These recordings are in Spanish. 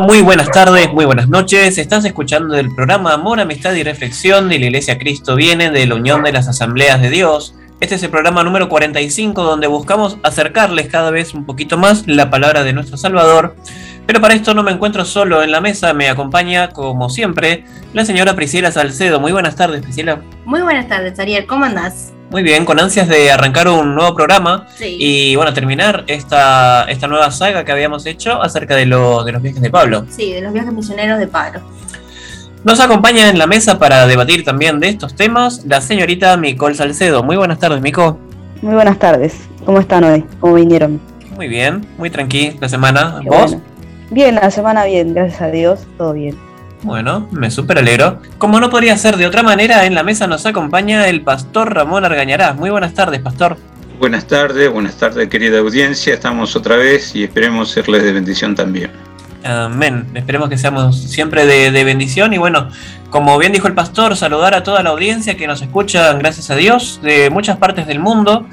Muy buenas tardes, muy buenas noches. Estás escuchando el programa Amor, Amistad y Reflexión de la Iglesia Cristo Viene de la Unión de las Asambleas de Dios. Este es el programa número 45 donde buscamos acercarles cada vez un poquito más la palabra de nuestro Salvador. Pero para esto no me encuentro solo en la mesa, me acompaña como siempre la señora Priscila Salcedo. Muy buenas tardes, Priscila. Muy buenas tardes, Ariel. ¿Cómo andás? Muy bien, con ansias de arrancar un nuevo programa y bueno, terminar esta, esta nueva saga que habíamos hecho acerca de, lo, de los viajes de Pablo. Sí, de los viajes misioneros de Pablo. Nos acompaña en la mesa para debatir también de estos temas la señorita Micol Salcedo. Muy buenas tardes, Mico. Muy buenas tardes. ¿Cómo están hoy? ¿Cómo vinieron? Muy bien, muy tranquila la semana. ¿Vos? Bien, la semana bien, gracias a Dios, todo bien. Bueno, me súper alegro. Como no podría ser de otra manera, en la mesa nos acompaña el pastor Ramón Argañarás. Muy buenas tardes, pastor. Buenas tardes, buenas tardes, querida audiencia. Estamos otra vez y esperemos serles de bendición también. Amén. Esperemos que seamos siempre de, de, bendición. Y bueno, como bien dijo el pastor, saludar a toda la audiencia que nos escucha, gracias a Dios, de muchas partes del mundo.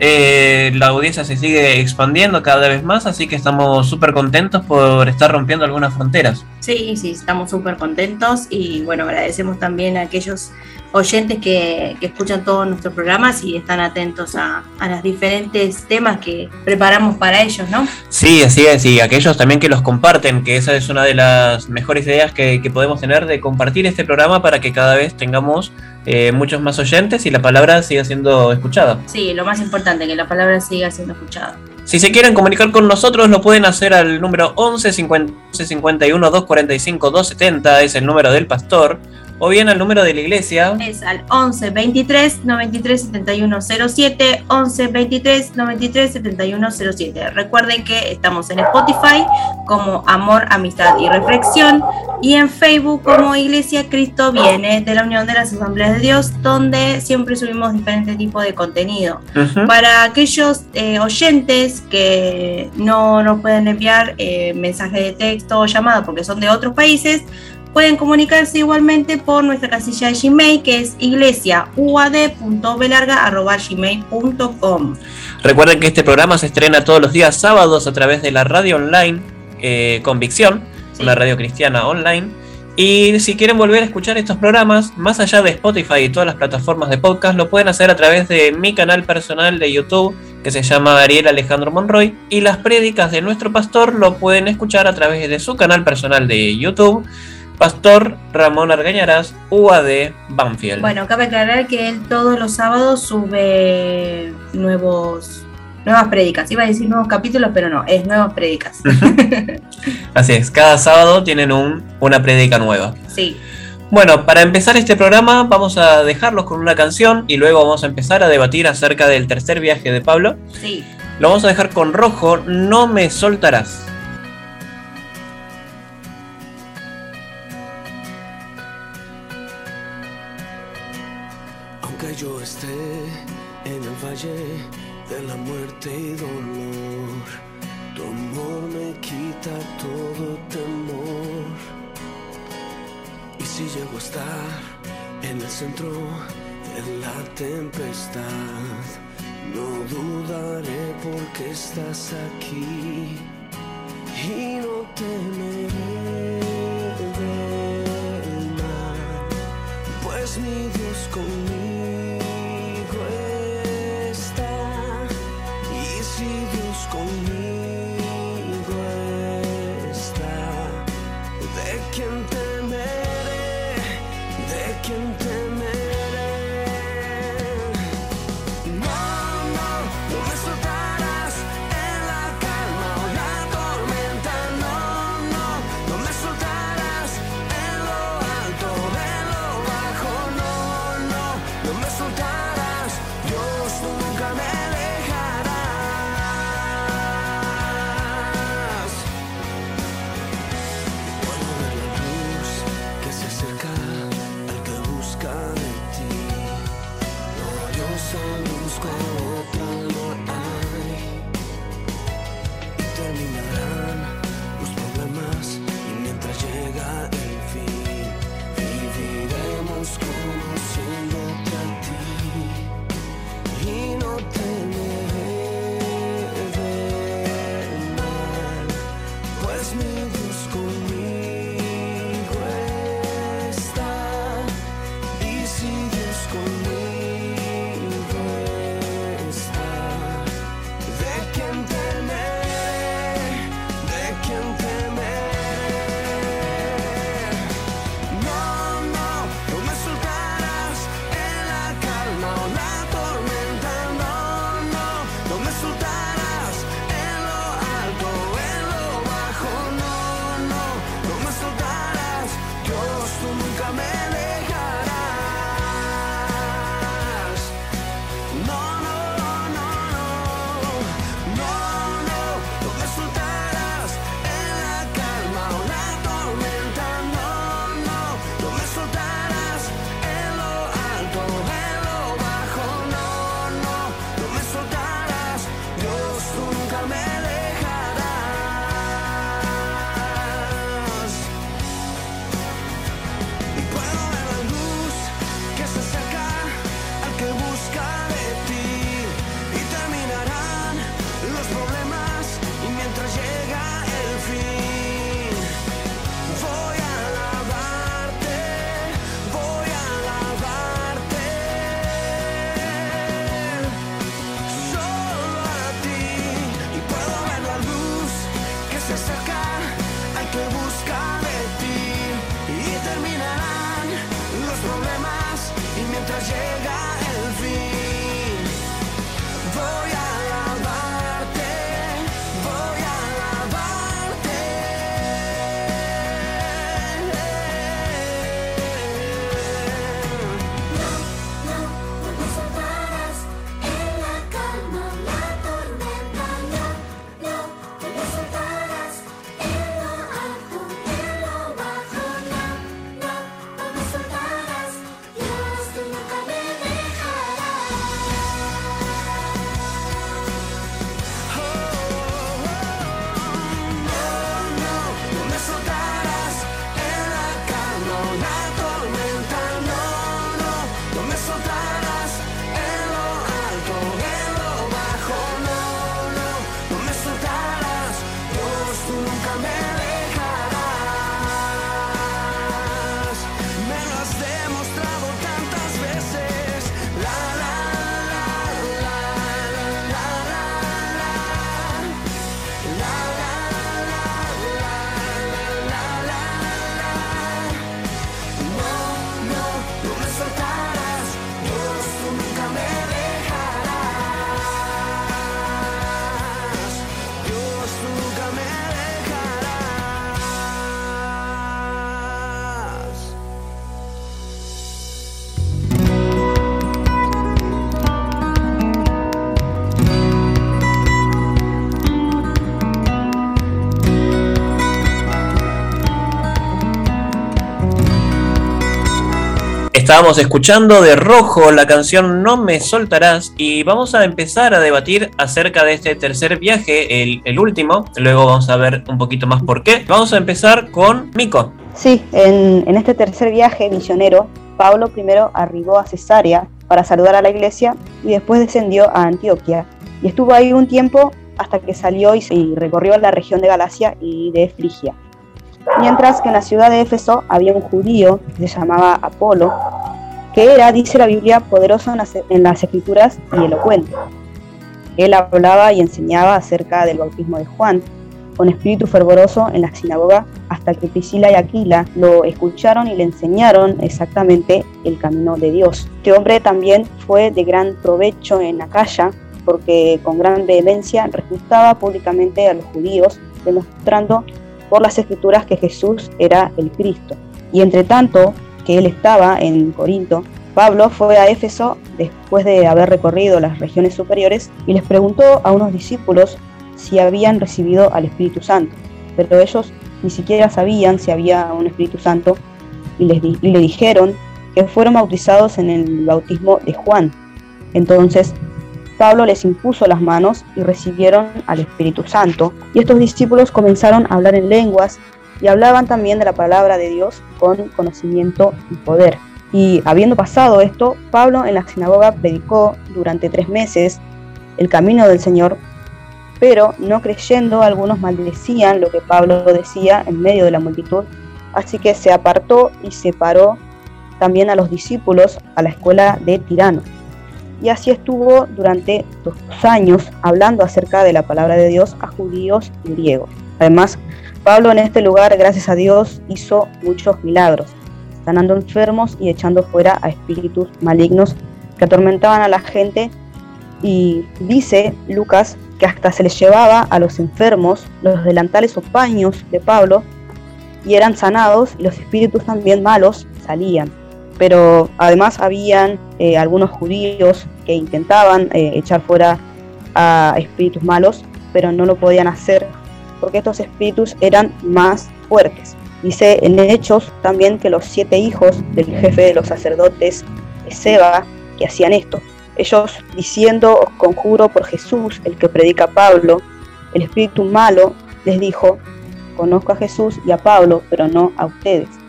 Eh, la audiencia se sigue expandiendo cada vez más, así que estamos súper contentos por estar rompiendo algunas fronteras. Sí, sí, estamos súper contentos y bueno, agradecemos también a aquellos oyentes que, escuchan todos nuestros programas y están atentos a, los diferentes temas que preparamos para ellos, ¿no? Sí, así es, y aquellos también que los comparten, que esa es una de las mejores ideas que, que podemos tener de compartir este programa para que cada vez tengamos eh, muchos más oyentes y la palabra siga siendo escuchada. Sí, lo más importante, que la palabra siga siendo escuchada. Si se quieren comunicar con nosotros, lo pueden hacer al número 11 51 245 270, es el número del pastor o bien al número de la iglesia. Es al 11 23 93 71 07, 11 23 93 71 07. Recuerden que estamos en Spotify como Amor, Amistad y Reflexión y en Facebook como Iglesia Cristo Viene de la Unión de las Asambleas de Dios, donde siempre subimos diferentes tipos de contenido. Para aquellos eh, oyentes que no nos pueden enviar eh, mensaje de texto o llamada porque son de otros países, Pueden comunicarse igualmente por nuestra casilla de Gmail que es iglesiauad.belarga.gmail.com Recuerden que este programa se estrena todos los días sábados a través de la radio online eh, Convicción, una radio cristiana online. Y si quieren volver a escuchar estos programas, más allá de Spotify y todas las plataformas de podcast, lo pueden hacer a través de mi canal personal de YouTube, que se llama Ariel Alejandro Monroy. Y las prédicas de nuestro pastor lo pueden escuchar a través de su canal personal de YouTube Pastor Ramón Argañarás, UAD Banfield. Bueno, cabe aclarar que él todos los sábados sube nuevos nuevas prédicas. Iba a decir nuevos capítulos, pero no, es nuevas prédicas. Así es, cada sábado tienen un, una prédica nueva. Sí. Bueno, para empezar este programa vamos a dejarlos con una canción y luego vamos a empezar a debatir acerca del tercer viaje de Pablo. Sí. Lo vamos a dejar con rojo, no me soltarás. Centro de la tempestad, no dudaré porque estás aquí y no temeré del mal, pues mi Dios conmigo. Estábamos escuchando de rojo la canción No me soltarás y vamos a empezar a debatir acerca de este tercer viaje, el, último. Luego vamos a ver un poquito más por qué. Vamos a empezar con Mico. Sí, en, este tercer viaje misionero, Pablo primero arribó a Cesarea para saludar a la iglesia y después descendió a Antioquia. Y estuvo ahí un tiempo hasta que salió y, y recorrió la región de Galacia y de Frigia. Mientras que en la ciudad de Éfeso había un judío que se llamaba Apolo, que era, dice la Biblia, poderoso en las, en las escrituras y elocuente. Él hablaba y enseñaba acerca del bautismo de Juan, con espíritu fervoroso en la sinagoga, hasta que Priscila y Aquila lo escucharon y le enseñaron exactamente el camino de Dios. Este hombre también fue de gran provecho en Acaya, porque con gran vehemencia refutaba públicamente a los judíos, demostrando por las escrituras que Jesús era el Cristo. Y entre tanto que él estaba en Corinto, Pablo fue a Éfeso después de haber recorrido las regiones superiores y les preguntó a unos discípulos si habían recibido al Espíritu Santo, pero ellos ni siquiera sabían si había un Espíritu Santo y, les y le dijeron que fueron bautizados en el bautismo de Juan. Entonces Pablo les impuso las manos y recibieron al Espíritu Santo, y estos discípulos comenzaron a hablar en lenguas y hablaban también de la palabra de Dios con conocimiento y poder. Y habiendo pasado esto, Pablo en la sinagoga predicó durante tres meses el camino del Señor, pero no creyendo algunos maldecían lo que Pablo decía en medio de la multitud, así que se apartó y separó también a los discípulos a la escuela de Tirano. Y así estuvo durante dos años hablando acerca de la palabra de Dios a judíos y griegos. Además, Pablo en este lugar, gracias a Dios, hizo muchos milagros, sanando enfermos y echando fuera a espíritus malignos que atormentaban a la gente. Y dice Lucas que hasta se les llevaba a los enfermos los delantales o paños de Pablo y eran sanados y los espíritus también malos salían. Pero además habían eh, algunos judíos que intentaban eh, echar fuera a espíritus malos, pero no lo podían hacer porque estos espíritus eran más fuertes. Dice en Hechos también que los siete hijos del jefe de los sacerdotes, Seba, que hacían esto. Ellos diciendo, os conjuro por Jesús, el que predica Pablo, el espíritu malo les dijo, conozco a Jesús y a Pablo, pero no a ustedes.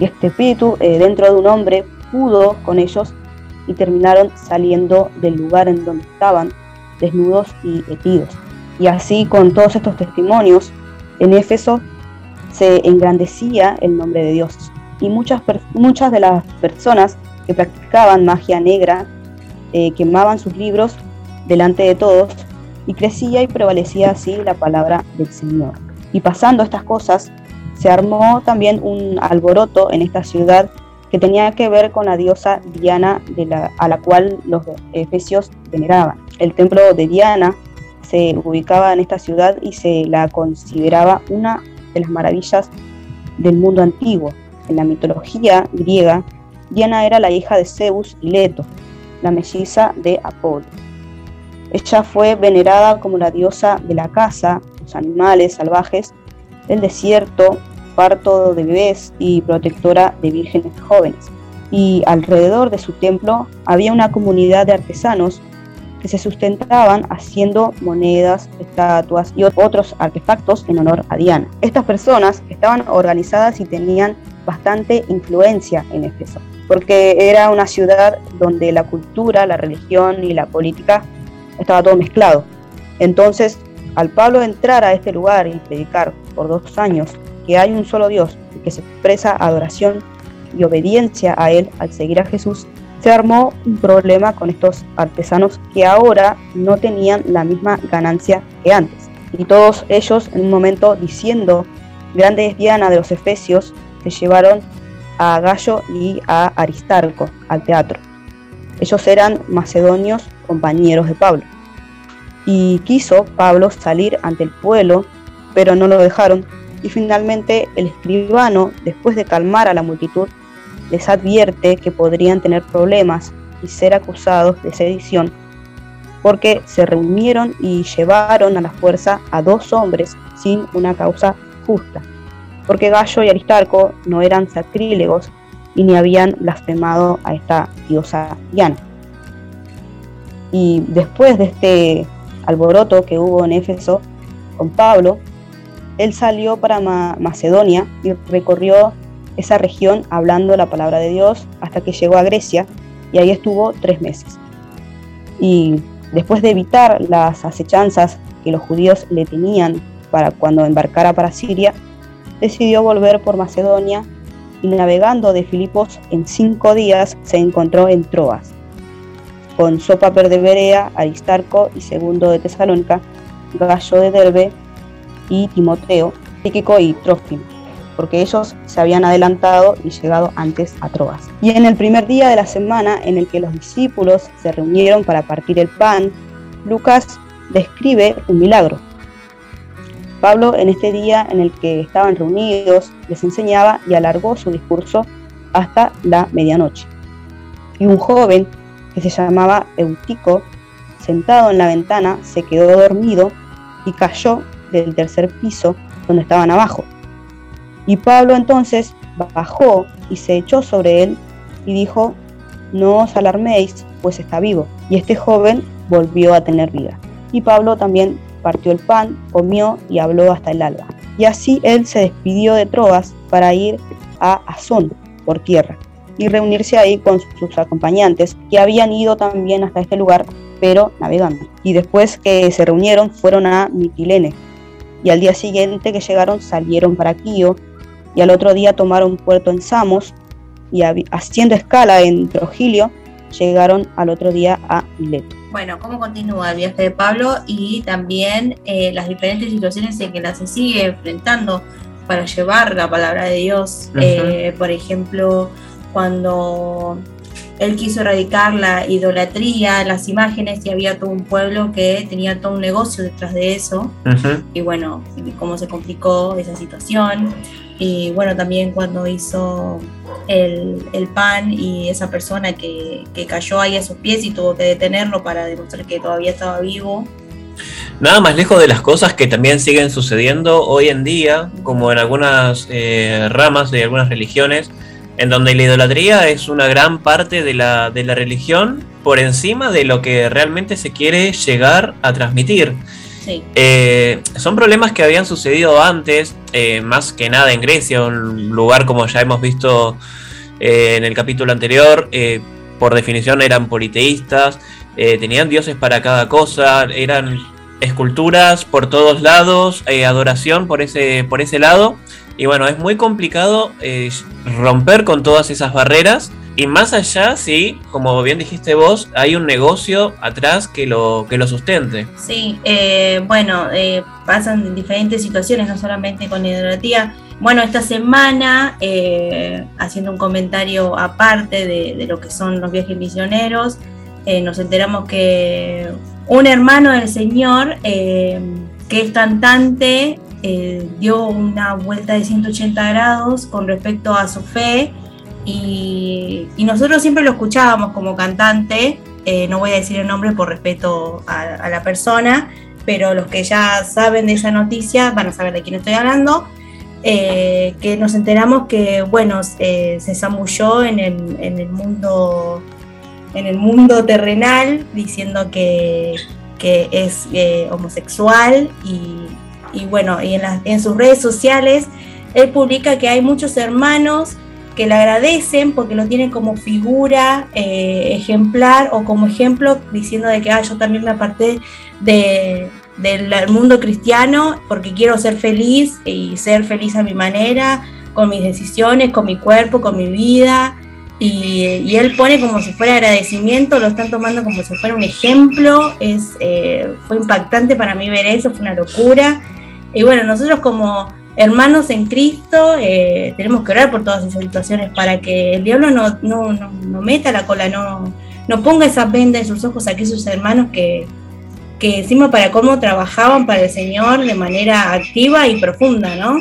Y este espíritu eh, dentro de un hombre pudo con ellos y terminaron saliendo del lugar en donde estaban, desnudos y heridos. Y así con todos estos testimonios, en Éfeso se engrandecía el nombre de Dios. Y muchas, muchas de las personas que practicaban magia negra eh, quemaban sus libros delante de todos y crecía y prevalecía así la palabra del Señor. Y pasando estas cosas, se armó también un alboroto en esta ciudad que tenía que ver con la diosa Diana a la cual los efesios veneraban. El templo de Diana se ubicaba en esta ciudad y se la consideraba una de las maravillas del mundo antiguo. En la mitología griega, Diana era la hija de Zeus y Leto, la melliza de Apolo. Ella fue venerada como la diosa de la caza, los animales salvajes, el desierto, parto de bebés y protectora de vírgenes jóvenes. Y alrededor de su templo había una comunidad de artesanos que se sustentaban haciendo monedas, estatuas y otros artefactos en honor a Diana. Estas personas estaban organizadas y tenían bastante influencia en Éfeso, porque era una ciudad donde la cultura, la religión y la política estaba todo mezclado. Entonces, al Pablo entrar a este lugar y predicar por dos años que hay un solo Dios y que se expresa adoración y obediencia a Él al seguir a Jesús, se armó un problema con estos artesanos que ahora no tenían la misma ganancia que antes. Y todos ellos en un momento diciendo, grande es Diana de los Efesios, se llevaron a Gallo y a Aristarco al teatro. Ellos eran macedonios compañeros de Pablo. Y quiso Pablo salir ante el pueblo, pero no lo dejaron. Y finalmente el escribano, después de calmar a la multitud, les advierte que podrían tener problemas y ser acusados de sedición, porque se reunieron y llevaron a la fuerza a dos hombres sin una causa justa, porque Gallo y Aristarco no eran sacrílegos, y ni habían blasfemado a esta diosa Diana. Y después de este alboroto que hubo en Éfeso con Pablo, él salió para Macedonia y recorrió esa región hablando la palabra de Dios hasta que llegó a Grecia y ahí estuvo tres meses. Y después de evitar las acechanzas que los judíos le tenían para cuando embarcara para Siria, decidió volver por Macedonia y navegando de Filipos en cinco días se encontró en Troas, con Sopaper de Berea, Aristarco y Segundo de Tesalónica, Gallo de Derbe y Timoteo, Tíquico y Trófimo, porque ellos se habían adelantado y llegado antes a Troas. Y en el primer día de la semana en el que los discípulos se reunieron para partir el pan, Lucas describe un milagro. Pablo en este día en el que estaban reunidos les enseñaba y alargó su discurso hasta la medianoche. Y un joven que se llamaba Eutico, sentado en la ventana, se quedó dormido y cayó del tercer piso donde estaban abajo. Y Pablo entonces bajó y se echó sobre él y dijo, no os alarméis, pues está vivo. Y este joven volvió a tener vida. Y Pablo también partió el pan, comió y habló hasta el alba. Y así él se despidió de Troas para ir a Azón por tierra y reunirse ahí con sus acompañantes que habían ido también hasta este lugar pero navegando. Y después que se reunieron fueron a Mitilene y al día siguiente que llegaron salieron para Quío y al otro día tomaron puerto en Samos y haciendo escala en Trogilio llegaron al otro día a Mileto. Bueno, ¿cómo continúa el viaje de Pablo y también eh, las diferentes situaciones en que la se sigue enfrentando para llevar la palabra de Dios? Eh, por ejemplo, cuando él quiso erradicar la idolatría, las imágenes y había todo un pueblo que tenía todo un negocio detrás de eso. Y bueno, cómo se complicó esa situación. Y bueno, también cuando hizo el, pan y esa persona que, que, cayó ahí a sus pies y tuvo que detenerlo para demostrar que todavía estaba vivo. Nada más lejos de las cosas que también siguen sucediendo hoy en día, como en algunas eh, ramas de algunas religiones, en donde la idolatría es una gran parte de la, de la religión por encima de lo que realmente se quiere llegar a transmitir. Eh, son problemas que habían sucedido antes, eh, más que nada en Grecia, un lugar como ya hemos visto eh, en el capítulo anterior, por definición eran politeístas, tenían dioses para cada cosa, eran esculturas por todos lados, adoración por ese, por ese lado. Y bueno, es muy complicado eh, romper con todas esas barreras. Y más allá, sí, como bien dijiste vos, hay un negocio atrás que lo, que lo sustente. Sí, eh, bueno, eh, pasan diferentes situaciones, no solamente con idolatría. Bueno, esta semana, haciendo un comentario aparte de, lo que son los viajes misioneros, nos enteramos que un hermano del Señor, que es cantante, eh, dio una vuelta de 180 grados con respecto a su fe y, nosotros siempre lo escuchábamos como cantante, eh, no voy a decir el nombre por respeto a, la persona, pero los que ya saben de esa noticia van a saber de quién estoy hablando. Eh, que nos enteramos que bueno se zamulló en el, en el mundo en el mundo terrenal diciendo que, que es homosexual y y bueno, y en, en sus redes sociales, él publica que hay muchos hermanos que le agradecen porque lo tienen como figura eh, ejemplar o como ejemplo diciendo de que ah, yo también me aparté de, del mundo cristiano porque quiero ser feliz y ser feliz a mi manera, con mis decisiones, con mi cuerpo, con mi vida. Y, él pone como si fuera agradecimiento, lo están tomando como si fuera un ejemplo. Es, eh, fue impactante para mí ver eso, fue una locura. Y bueno, nosotros como hermanos en Cristo eh, tenemos que orar por todas esas situaciones para que el diablo no, no, no, meta la cola, no, no ponga esa venda en sus ojos a aquellos hermanos que, que encima para cómo trabajaban para el Señor de manera activa y profunda, ¿no?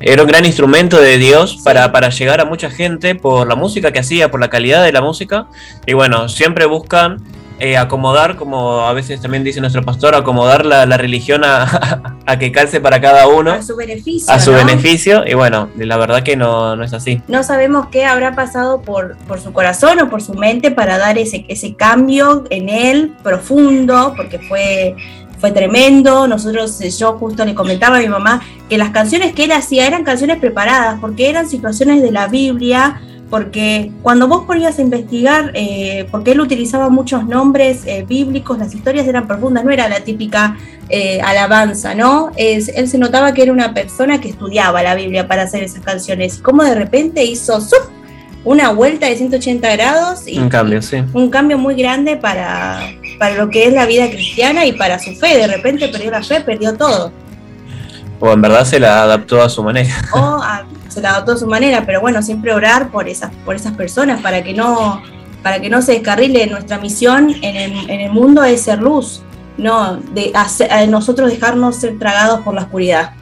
Era un gran instrumento de Dios para, para llegar a mucha gente por la música que hacía, por la calidad de la música. Y bueno, siempre buscan eh, acomodar, como a veces también dice nuestro pastor, acomodar la, la religión a, a, que calce para cada uno. A su beneficio. A su ¿no? beneficio, y bueno, la verdad que no, no es así. No sabemos qué habrá pasado por, por su corazón o por su mente para dar ese, ese cambio en él profundo, porque fue fue tremendo. Nosotros, eh, yo justo le comentaba a mi mamá que las canciones que él hacía eran canciones preparadas, porque eran situaciones de la Biblia, porque cuando vos ponías a investigar, eh, porque él utilizaba muchos nombres eh, bíblicos, las historias eran profundas, no era la típica eh, alabanza, ¿no? Es, él se notaba que era una persona que estudiaba la Biblia para hacer esas canciones, y como de repente hizo ¡zuf! una vuelta de 180 grados y Un cambio, sí. un cambio muy grande para, para lo que es la vida cristiana y para su fe. De repente perdió la fe, perdió todo. O en verdad se la adaptó a su manera. O a- se la adoptó a su manera, pero bueno, siempre orar por esas, por esas personas para que no, para que no se descarrile nuestra misión en el, en el mundo es ser luz, no de hacer- a nosotros dejarnos ser tragados por la oscuridad.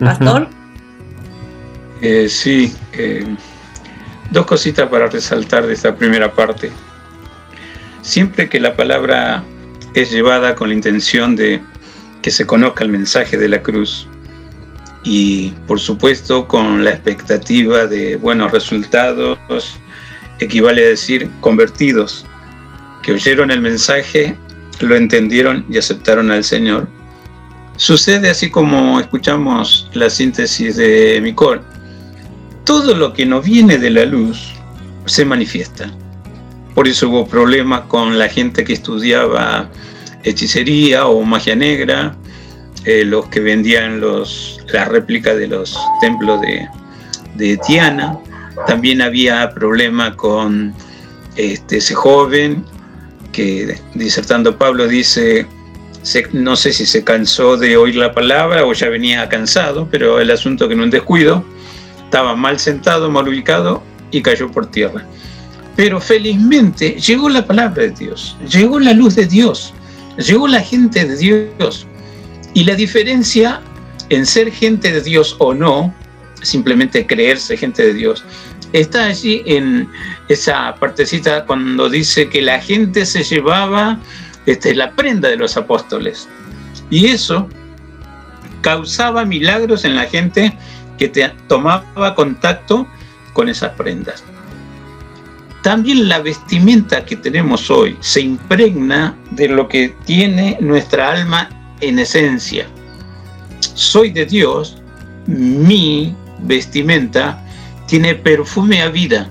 Pastor, Eh, sí, eh, dos cositas para resaltar de esta primera parte. Siempre que la palabra es llevada con la intención de que se conozca el mensaje de la cruz y por supuesto con la expectativa de buenos resultados, equivale a decir convertidos, que oyeron el mensaje, lo entendieron y aceptaron al Señor. Sucede así como escuchamos la síntesis de Micol todo lo que no viene de la luz se manifiesta. Por eso hubo problemas con la gente que estudiaba hechicería o magia negra, eh, los que vendían los, las réplicas de los templos de, de Tiana. También había problema con este, ese joven que, disertando Pablo, dice, se- no sé si se cansó de oír la palabra o ya venía cansado, pero el asunto que en un descuido estaba mal sentado, mal ubicado y cayó por tierra. Pero felizmente llegó la palabra de Dios, llegó la luz de Dios, llegó la gente de Dios. Y la diferencia en ser gente de Dios o no, simplemente creerse gente de Dios, está allí en esa partecita cuando dice que la gente se llevaba este, la prenda de los apóstoles. Y eso causaba milagros en la gente que te tomaba contacto con esas prendas. También la vestimenta que tenemos hoy se impregna de lo que tiene nuestra alma en esencia. Soy de Dios, mi vestimenta tiene perfume a vida.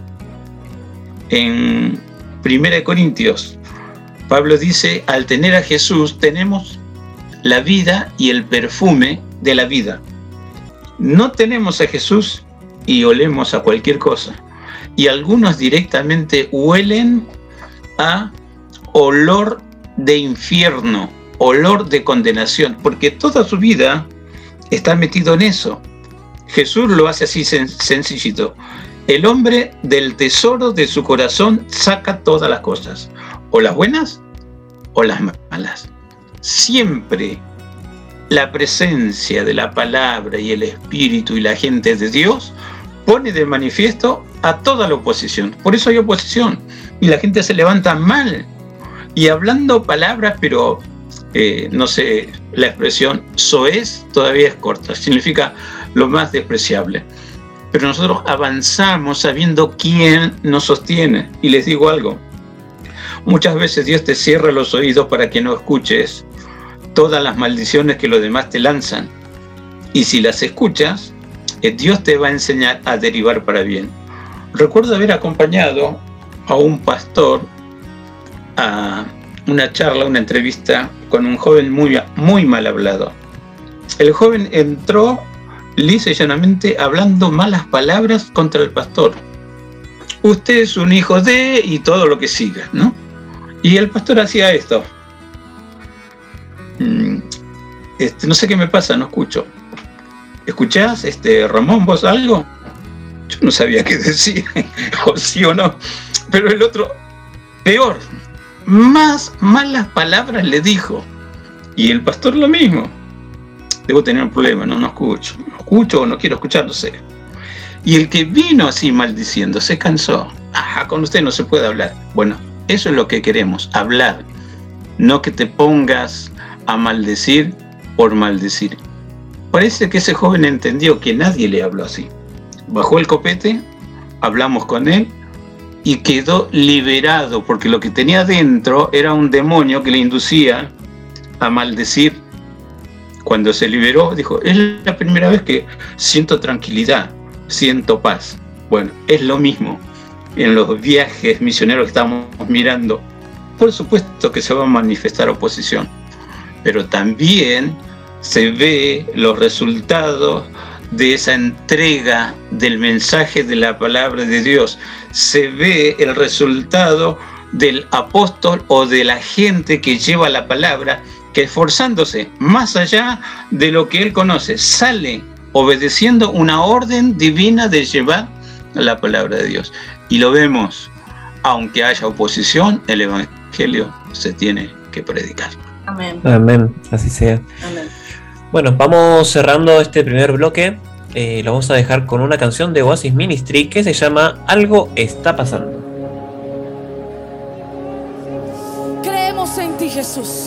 En 1 Corintios, Pablo dice, al tener a Jesús tenemos la vida y el perfume de la vida no tenemos a Jesús y olemos a cualquier cosa. Y algunos directamente huelen a olor de infierno, olor de condenación, porque toda su vida está metido en eso. Jesús lo hace así sen- sencillito. El hombre del tesoro de su corazón saca todas las cosas, o las buenas o las malas. Siempre la presencia de la palabra y el espíritu y la gente de Dios pone de manifiesto a toda la oposición. Por eso hay oposición y la gente se levanta mal y hablando palabras, pero eh, no sé, la expresión soez todavía es corta, significa lo más despreciable. Pero nosotros avanzamos sabiendo quién nos sostiene. Y les digo algo, muchas veces Dios te cierra los oídos para que no escuches todas las maldiciones que los demás te lanzan. Y si las escuchas, eh, Dios te va a enseñar a derivar para bien. Recuerdo haber acompañado a un pastor a una charla, una entrevista con un joven muy, muy mal hablado. El joven entró lisa y llanamente hablando malas palabras contra el pastor. Usted es un hijo de y todo lo que siga, ¿no? Y el pastor hacía esto. Mm, este, no sé qué me pasa, no escucho. ¿Escuchás, este, Ramón, vos algo? Yo no sabía qué decir, o sí o no. Pero el otro, peor, más malas palabras le dijo. Y el pastor lo mismo. Debo tener un problema, no, no escucho. No escucho o no quiero escuchar, no sé. Y el que vino así maldiciendo se cansó. Ajá, con usted no se puede hablar. Bueno, Eso es lo que queremos, hablar. No que te pongas a maldecir por maldecir. Parece que ese joven entendió que nadie le habló así. Bajó el copete, hablamos con él y quedó liberado porque lo que tenía dentro era un demonio que le inducía a maldecir. Cuando se liberó, dijo, es la primera vez que siento tranquilidad, siento paz. Bueno, es lo mismo en los viajes misioneros que estamos mirando. Por supuesto que se va a manifestar oposición, pero también se ve los resultados de esa entrega del mensaje de la palabra de Dios. Se ve el resultado del apóstol o de la gente que lleva la palabra, que esforzándose más allá de lo que él conoce, sale obedeciendo una orden divina de llevar la palabra de Dios. Y lo vemos, aunque haya oposición, el Evangelio se tiene que predicar. Amén. Amén, así sea. Amén. Bueno, vamos cerrando este primer bloque. Eh, lo vamos a dejar con una canción de Oasis Ministry que se llama Algo está pasando. Creemos en ti, Jesús.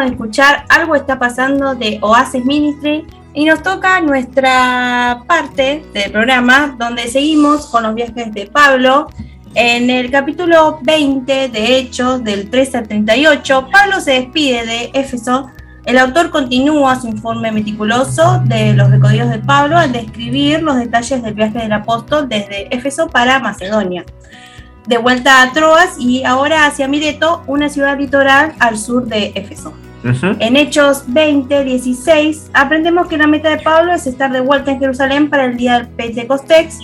Acabamos de escuchar Algo está pasando de Oasis Ministry y nos toca nuestra parte del programa donde seguimos con los viajes de Pablo. En el capítulo 20 de Hechos, del 13 al 38, Pablo se despide de Éfeso. El autor continúa su informe meticuloso de los recorridos de Pablo al describir los detalles del viaje del apóstol desde Éfeso para Macedonia de vuelta a Troas y ahora hacia Mileto, una ciudad litoral al sur de Éfeso. En Hechos 20, 16, aprendemos que la meta de Pablo es estar de vuelta en Jerusalén para el día del Pentecostés,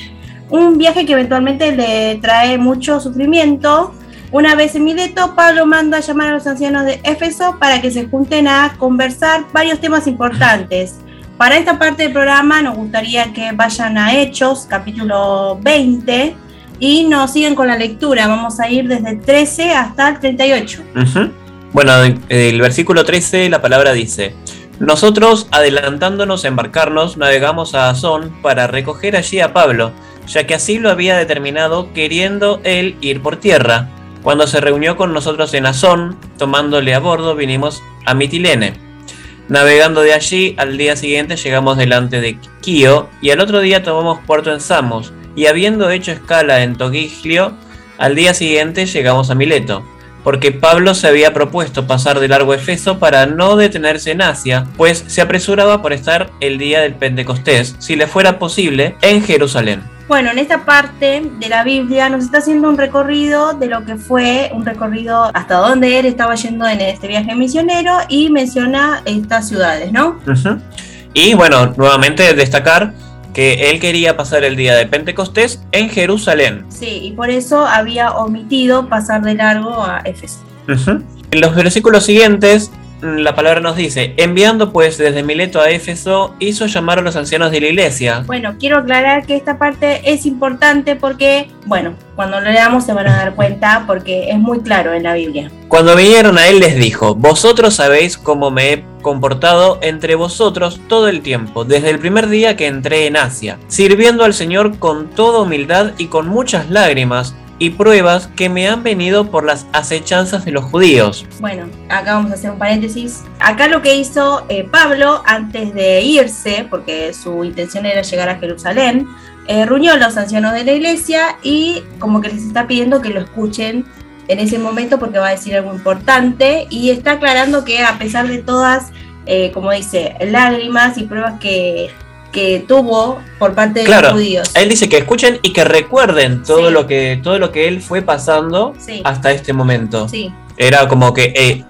un viaje que eventualmente le trae mucho sufrimiento. Una vez en Mileto, Pablo manda a llamar a los ancianos de Éfeso para que se junten a conversar varios temas importantes. Para esta parte del programa nos gustaría que vayan a Hechos, capítulo 20, y nos siguen con la lectura. Vamos a ir desde el 13 hasta el 38. Ujú. Bueno, en el versículo 13 la palabra dice, nosotros adelantándonos a embarcarnos navegamos a Azón para recoger allí a Pablo, ya que así lo había determinado queriendo él ir por tierra. Cuando se reunió con nosotros en Azón, tomándole a bordo, vinimos a Mitilene. Navegando de allí, al día siguiente llegamos delante de Quío y al otro día tomamos puerto en Samos y habiendo hecho escala en Togiglio, al día siguiente llegamos a Mileto, porque Pablo se había propuesto pasar de largo Efeso para no detenerse en Asia, pues se apresuraba por estar el día del Pentecostés, si le fuera posible, en Jerusalén. Bueno, en esta parte de la Biblia nos está haciendo un recorrido de lo que fue un recorrido hasta donde él estaba yendo en este viaje misionero y menciona estas ciudades, ¿no? Y bueno, nuevamente destacar que él quería pasar el día de Pentecostés en Jerusalén. Sí, y por eso había omitido pasar de largo a Éfeso. En los versículos siguientes, la palabra nos dice, enviando pues desde Mileto a Éfeso, hizo llamar a los ancianos de la iglesia. Bueno, quiero aclarar que esta parte es importante porque, bueno, cuando lo leamos se van a dar cuenta porque es muy claro en la Biblia. Cuando vinieron a él les dijo, vosotros sabéis cómo me he comportado entre vosotros todo el tiempo, desde el primer día que entré en Asia, sirviendo al Señor con toda humildad y con muchas lágrimas y pruebas que me han venido por las acechanzas de los judíos. Bueno, acá vamos a hacer un paréntesis. Acá lo que hizo eh, Pablo antes de irse, porque su intención era llegar a Jerusalén, eh, reunió a los ancianos de la iglesia y como que les está pidiendo que lo escuchen en ese momento porque va a decir algo importante y está aclarando que a pesar de todas, eh, como dice, lágrimas y pruebas que, que tuvo por parte de Claro, los judíos. Él dice que escuchen y que recuerden todo Sí. lo que todo lo que él fue pasando Sí. hasta este momento. Sí, Era como que eh,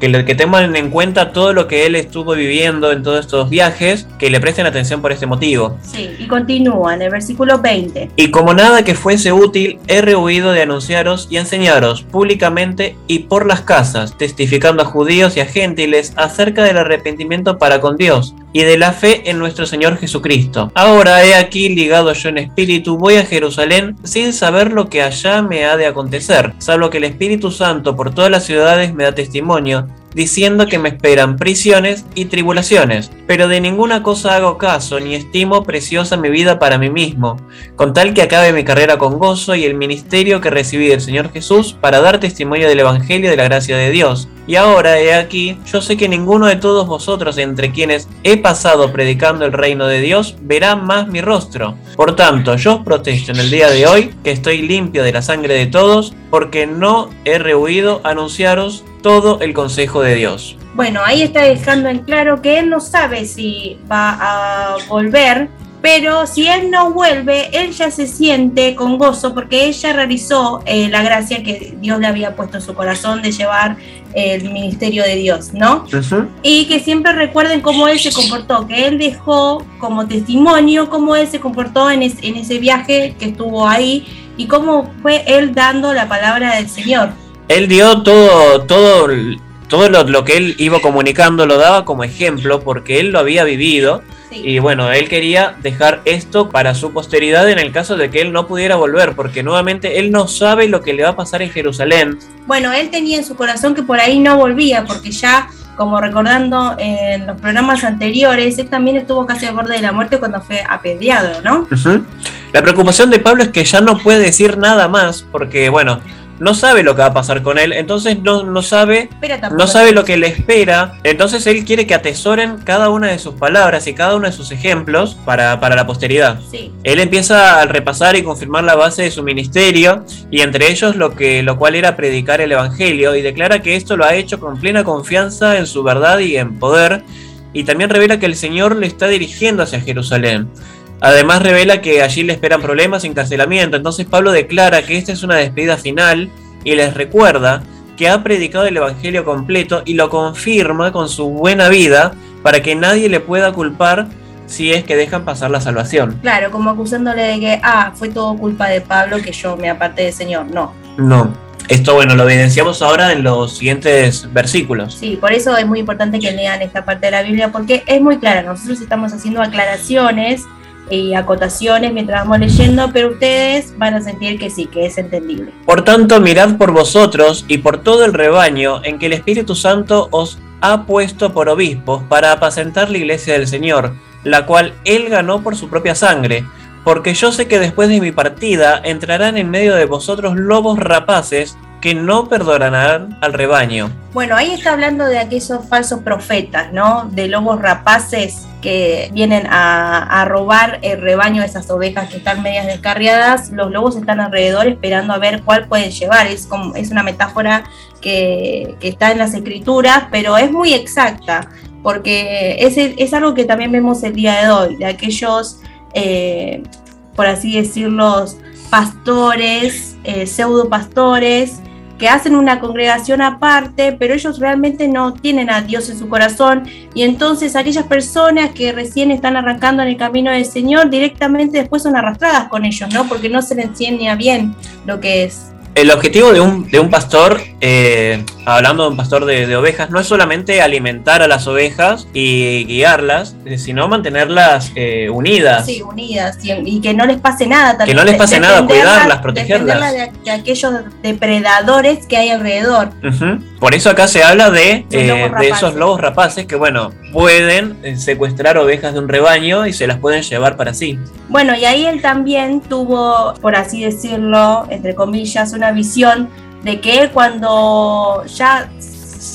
que, que tengan en cuenta todo lo que él estuvo viviendo en todos estos viajes, que le presten atención por este motivo. sí. Y continúa en el versículo 20. Y como nada que fuese útil, he rehuido de anunciaros y enseñaros públicamente y por las casas, testificando a judíos y a gentiles acerca del arrepentimiento para con Dios y de la fe en nuestro Señor Jesucristo. Ahora he aquí ligado yo en espíritu, voy a Jerusalén sin saber lo que allá me ha de acontecer, salvo que el Espíritu Santo por todas las ciudades me da testimonio diciendo que me esperan prisiones y tribulaciones, pero de ninguna cosa hago caso, ni estimo preciosa mi vida para mí mismo, con tal que acabe mi carrera con gozo y el ministerio que recibí del Señor Jesús para dar testimonio del Evangelio de la gracia de Dios. Y ahora, he aquí, yo sé que ninguno de todos vosotros entre quienes he pasado predicando el reino de Dios verá más mi rostro. Por tanto, yo os protesto en el día de hoy que estoy limpio de la sangre de todos, porque no he rehuido anunciaros todo el consejo de Dios. Bueno, ahí está dejando en claro que él no sabe si va a volver, pero si él no vuelve, él ya se siente con gozo porque ella realizó eh, la gracia que Dios le había puesto en su corazón de llevar el ministerio de Dios, ¿no? Y que siempre recuerden cómo él se comportó, que él dejó como testimonio cómo él se comportó en, es- en ese viaje que estuvo ahí y cómo fue él dando la palabra del Señor. Él dio todo, todo, todo lo, lo que él iba comunicando, lo daba como ejemplo, porque él lo había vivido. Sí. Y bueno, él quería dejar esto para su posteridad en el caso de que él no pudiera volver, porque nuevamente él no sabe lo que le va a pasar en Jerusalén. Bueno, él tenía en su corazón que por ahí no volvía, porque ya, como recordando en los programas anteriores, él también estuvo casi al borde de la muerte cuando fue apedreado, ¿no? La preocupación de Pablo es que ya no puede decir nada más, porque bueno, no sabe lo que va a pasar con él, entonces no, no sabe no sabe lo que le espera, entonces él quiere que atesoren cada una de sus palabras y cada uno de sus ejemplos para, para la posteridad. Sí, Él empieza a repasar y confirmar la base de su ministerio y entre ellos lo que lo cual era predicar el evangelio y declara que esto lo ha hecho con plena confianza en su verdad y en poder y también revela que el Señor le está dirigiendo hacia Jerusalén. Además revela que allí le esperan problemas y encarcelamiento. Entonces Pablo declara que esta es una despedida final y les recuerda que ha predicado el Evangelio completo y lo confirma con su buena vida para que nadie le pueda culpar si es que dejan pasar la salvación. claro, como acusándole de que, ah, fue todo culpa de Pablo que yo me aparté del Señor. No, No. Esto, bueno, lo evidenciamos ahora en los siguientes versículos. sí, por eso es muy importante que lean esta parte de la Biblia porque es muy clara. Nosotros estamos haciendo aclaraciones y acotaciones mientras vamos leyendo, pero ustedes van a sentir que sí, que es entendible. Por tanto, mirad por vosotros y por todo el rebaño en que el Espíritu Santo os ha puesto por obispos para apacentar la iglesia del Señor, la cual él ganó por su propia sangre. Porque yo sé que después de mi partida entrarán en medio de vosotros lobos rapaces que no perdonarán al rebaño. Bueno, ahí está hablando de aquellos falsos profetas, ¿no? De lobos rapaces que vienen a, robar el rebaño de esas ovejas que están medias descarriadas. Los lobos están alrededor esperando a ver cuál pueden llevar. Es, como, es una metáfora que, que está en las escrituras, pero es muy exacta, porque es, es algo que también vemos el día de hoy, de aquellos, eh, por así decirlo, pastores, eh, pseudo pastores, que hacen una congregación aparte, pero ellos realmente no tienen a Dios en su corazón. Y entonces aquellas personas que recién están arrancando en el camino del Señor, directamente después son arrastradas con ellos, ¿no? Porque no se les enseña bien lo que es. El objetivo de un, de un pastor, eh, hablando de un pastor de, de ovejas, no es solamente alimentar a las ovejas y guiarlas, eh, sino mantenerlas eh, unidas. Sí, unidas y, y que no les pase nada. también, no les pase nada, cuidarlas, protegerlas. De, de aquellos depredadores que hay alrededor. Por eso acá se habla de, De eh, de esos lobos rapaces que, bueno, pueden secuestrar ovejas de un rebaño y se las pueden llevar para sí. Bueno, y ahí él también tuvo, por así decirlo, entre comillas, una visión de que cuando ya,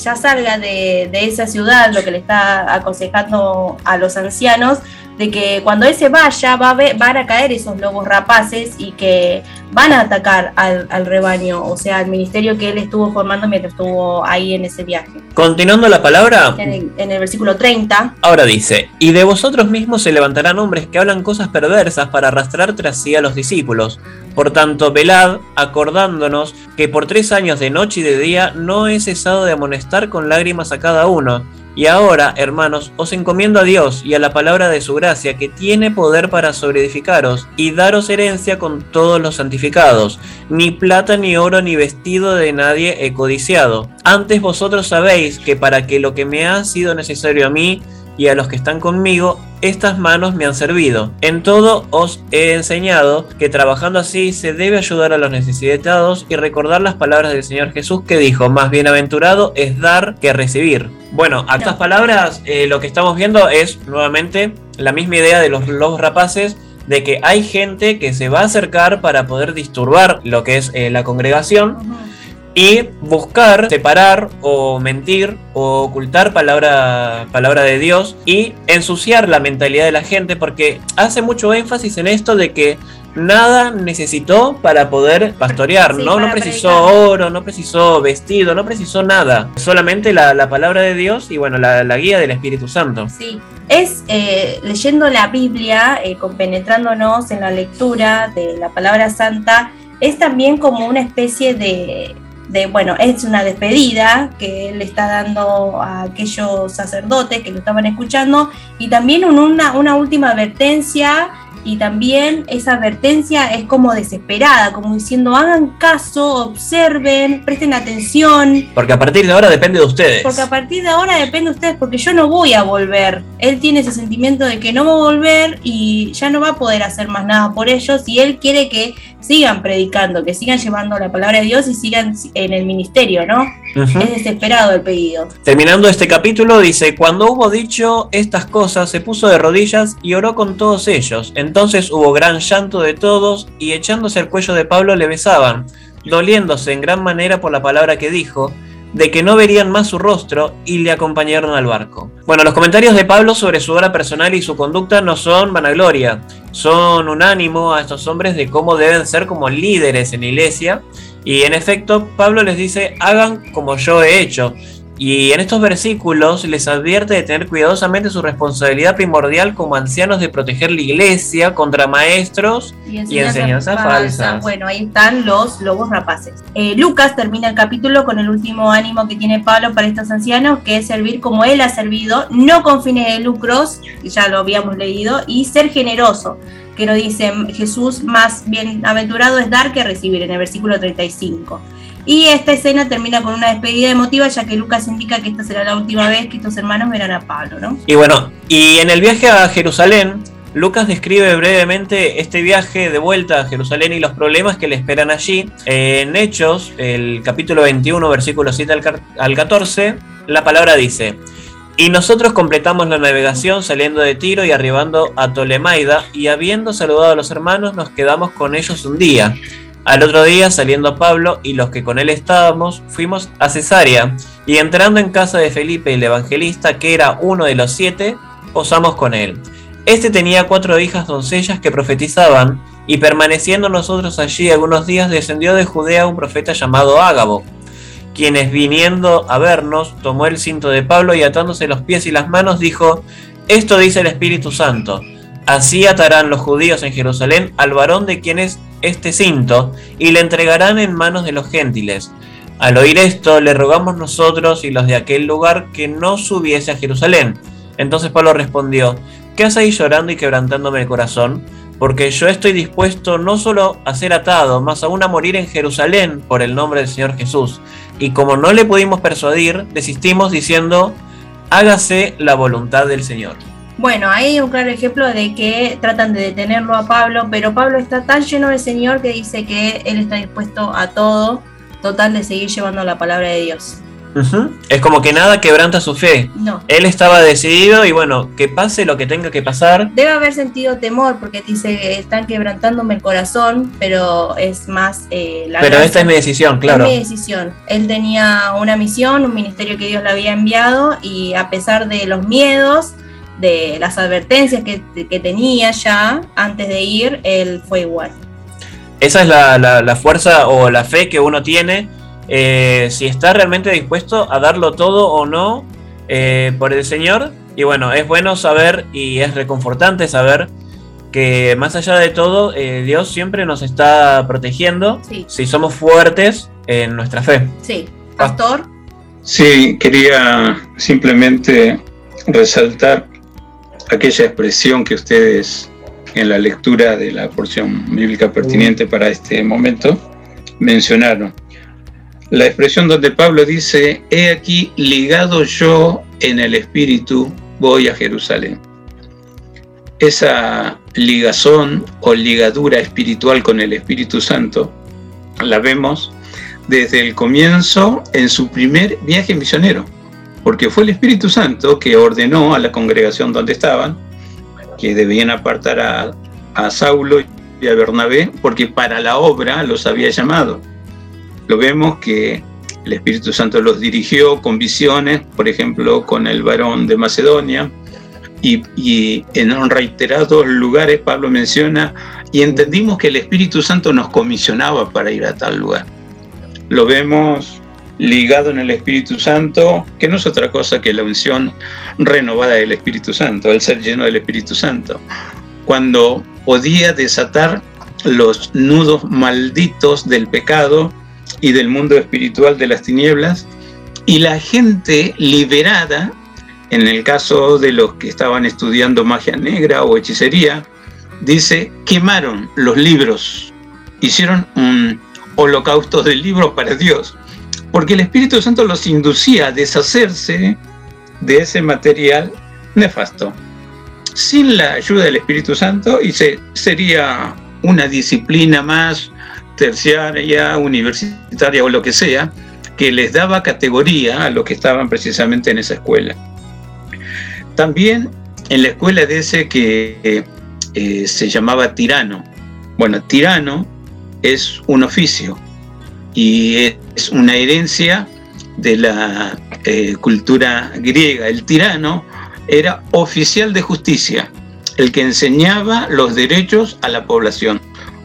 ya salga de, de esa ciudad, lo que le está aconsejando a los ancianos, de que cuando él se vaya va a ver- van a caer esos lobos rapaces y que van a atacar al, al rebaño, o sea, al ministerio que él estuvo formando mientras estuvo ahí en ese viaje. Continuando la palabra, En el, en el versículo 30, ahora dice, y de vosotros mismos se levantarán hombres que hablan cosas perversas para arrastrar tras sí a los discípulos. Por tanto, velad, acordándonos que por tres años de noche y de día no he cesado de amonestar con lágrimas a cada uno. Y ahora, hermanos, os encomiendo a Dios y a la palabra de su gracia, que tiene poder para sobreedificaros y daros herencia con todos los santificados. Ni plata, ni oro, ni vestido de nadie he codiciado. Antes vosotros sabéis que para que lo que me ha sido necesario a mí y a los que están conmigo, estas manos me han servido. En todo os he enseñado que trabajando así se debe ayudar a los necesitados y recordar las palabras del Señor Jesús que dijo, más bienaventurado es dar que recibir. Bueno, a estas palabras eh, lo que estamos viendo es nuevamente la misma idea de los lobos rapaces de que hay gente que se va a acercar para poder disturbar lo que es eh, la congregación y buscar separar o mentir o ocultar palabra, palabra de Dios y ensuciar la mentalidad de la gente porque hace mucho énfasis en esto de que nada necesitó para poder pastorear, Sí, ¿no? No precisó predicar. oro, no precisó vestido, no precisó nada, solamente la, la palabra de Dios y bueno, la, la guía del Espíritu Santo. Sí, es eh, leyendo la Biblia, eh, compenetrándonos en la lectura de la palabra santa, es también como una especie de, de, bueno, es una despedida que él está dando a aquellos sacerdotes que lo estaban escuchando y también un- una, una última advertencia y también esa advertencia es como desesperada, como diciendo hagan caso, observen, presten atención, Porque a partir de ahora depende de ustedes. porque a partir de ahora depende de ustedes, porque yo no voy a volver. Él tiene ese sentimiento de que no va a volver y ya no va a poder hacer más nada por ellos y él quiere que sigan predicando, que sigan llevando la palabra de Dios y sigan en el ministerio, ¿no? Es desesperado el pedido. Terminando este capítulo dice, cuando hubo dicho estas cosas, se puso de rodillas y oró con todos ellos. Entonces hubo gran llanto de todos y echándose al cuello de Pablo le besaban. doliéndose en gran manera por la palabra que dijo, de que no verían más su rostro y le acompañaron al barco. Bueno, los comentarios de Pablo sobre su obra personal y su conducta no son vanagloria, son un ánimo a estos hombres de cómo deben ser como líderes en la iglesia. Y en efecto, Pablo les dice, hagan como yo he hecho. Y en estos versículos les advierte de tener cuidadosamente su responsabilidad primordial como ancianos de proteger la iglesia contra maestros y enseñanzas, falsas. Bueno, ahí están los lobos rapaces. Eh, Lucas termina el capítulo con el último ánimo que tiene Pablo para estos ancianos, que es servir como él ha servido, no con fines de lucros, ya lo habíamos leído, y ser generoso, que lo dice Jesús, más bienaventurado es dar que recibir, en el versículo 35. Y esta escena termina con una despedida emotiva, ya que Lucas indica que esta será la última vez que estos hermanos verán a Pablo, ¿no? Y bueno, y en el viaje a Jerusalén, Lucas describe brevemente este viaje de vuelta a Jerusalén y los problemas que le esperan allí. En Hechos, el capítulo 21, versículo 7 al, al 14, la palabra dice, y nosotros completamos la navegación saliendo de Tiro y arribando a Tolemaida, y habiendo saludado a los hermanos, nos quedamos con ellos un día. Al otro día, saliendo Pablo y los que con él estábamos, fuimos a Cesarea, y entrando en casa de Felipe el evangelista, que era uno de los siete, posamos con él. Este tenía cuatro hijas doncellas que profetizaban, y permaneciendo nosotros allí algunos días, descendió de Judea un profeta llamado Ágabo, quienes viniendo a vernos, tomó el cinto de Pablo y atándose los pies y las manos, dijo, Esto dice el Espíritu Santo, así atarán los judíos en Jerusalén al varón de quien es este cinto, y le entregarán en manos de los gentiles. Al oír esto, le rogamos nosotros y los de aquel lugar que no subiese a Jerusalén. Entonces Pablo respondió, ¿qué hacéis llorando y quebrantándome el corazón? Porque yo estoy dispuesto no solo a ser atado, más aún a morir en Jerusalén por el nombre del Señor Jesús. Y como no le pudimos persuadir, desistimos diciendo, hágase la voluntad del Señor. Bueno, ahí hay un claro ejemplo de que tratan de detenerlo a Pablo, pero Pablo está tan lleno del Señor que dice que él está dispuesto a todo, total de seguir llevando la palabra de Dios. Es como que nada quebranta su fe. No. Él estaba decidido y bueno, que pase lo que tenga que pasar. Debe haber sentido temor porque dice que están quebrantándome el corazón, pero es más eh, la Pero gracia. esta es mi decisión, claro. Es mi decisión. Él tenía una misión, un ministerio que Dios le había enviado y a pesar de los miedos, de las advertencias que, que tenía ya antes de ir, él fue igual. Esa es la, la- la fuerza o la fe que uno tiene. eh, si está realmente dispuesto a darlo todo o no eh, por el Señor. Y bueno, es bueno saber y es reconfortante saber que más allá de todo, eh, Dios siempre nos está protegiendo Sí, si somos fuertes en nuestra fe. sí. Pastor, Sí, quería simplemente resaltar aquella expresión que ustedes en la lectura de la porción bíblica pertinente para este momento mencionaron. La expresión donde Pablo dice, he aquí ligado yo en el espíritu, voy a Jerusalén. Esa ligazón o ligadura espiritual con el Espíritu Santo la vemos desde el comienzo en su primer viaje misionero, porque fue el Espíritu Santo que ordenó a la congregación donde estaban que debían apartar a, a Saulo y a Bernabé, porque para la obra los había llamado. Lo vemos que el Espíritu Santo los dirigió con visiones, por ejemplo, con el varón de Macedonia, y, y en reiterados lugares Pablo menciona, y entendimos que el Espíritu Santo nos comisionaba para ir a tal lugar lo vemos ligado en el Espíritu Santo, que no es otra cosa que la unción renovada del Espíritu Santo, el ser lleno del Espíritu Santo. Cuando podía desatar los nudos malditos del pecado y del mundo espiritual de las tinieblas, y la gente liberada, en el caso de los que estaban estudiando magia negra o hechicería, dice, quemaron los libros, hicieron un holocausto del libro para Dios, porque el Espíritu Santo los inducía a deshacerse de ese material nefasto. Sin la ayuda del Espíritu Santo, y se, sería una disciplina más terciaria, universitaria o lo que sea, que les daba categoría a los que estaban precisamente en esa escuela. También en la escuela de ese que eh, se llamaba tirano. Bueno, tirano es un oficio. Y es una herencia de la eh, cultura griega. El tirano era oficial de justicia, el que enseñaba los derechos a la población.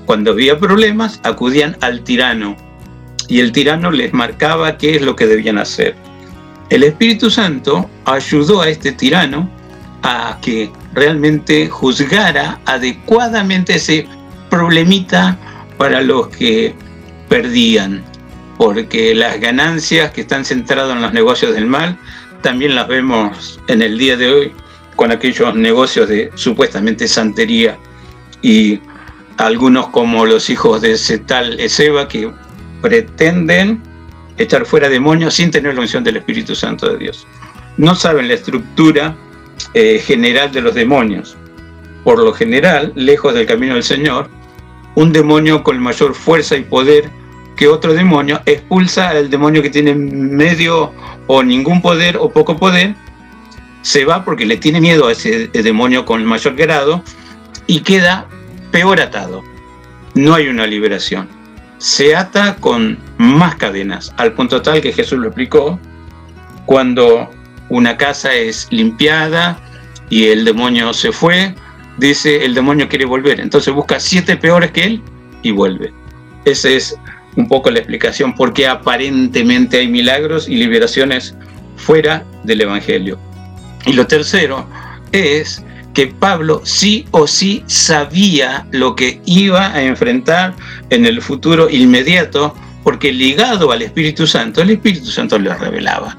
Cuando había problemas, acudían al tirano y el tirano les marcaba qué es lo que debían hacer. El Espíritu Santo ayudó a este tirano a que realmente juzgara adecuadamente ese problemita para los que perdían, porque las ganancias que están centradas en los negocios del mal también las vemos en el día de hoy con aquellos negocios de supuestamente santería y algunos como los hijos de ese tal Ezeba que pretenden echar fuera demonios sin tener la unción del Espíritu Santo de Dios. No saben la estructura eh, general de los demonios. Por lo general, lejos del camino del Señor, un demonio con mayor fuerza y poder que otro demonio expulsa al demonio que tiene medio o ningún poder o poco poder, se va porque le tiene miedo a ese demonio con mayor grado y queda peor atado. No hay una liberación. Se ata con más cadenas, al punto tal que Jesús lo explicó, cuando una casa es limpiada y el demonio se fue, dice el demonio quiere volver, entonces busca siete peores que él y vuelve. Esa es un poco la explicación por qué aparentemente hay milagros y liberaciones fuera del Evangelio. Y lo tercero es que Pablo sí o sí sabía lo que iba a enfrentar en el futuro inmediato, porque ligado al Espíritu Santo, el Espíritu Santo le revelaba.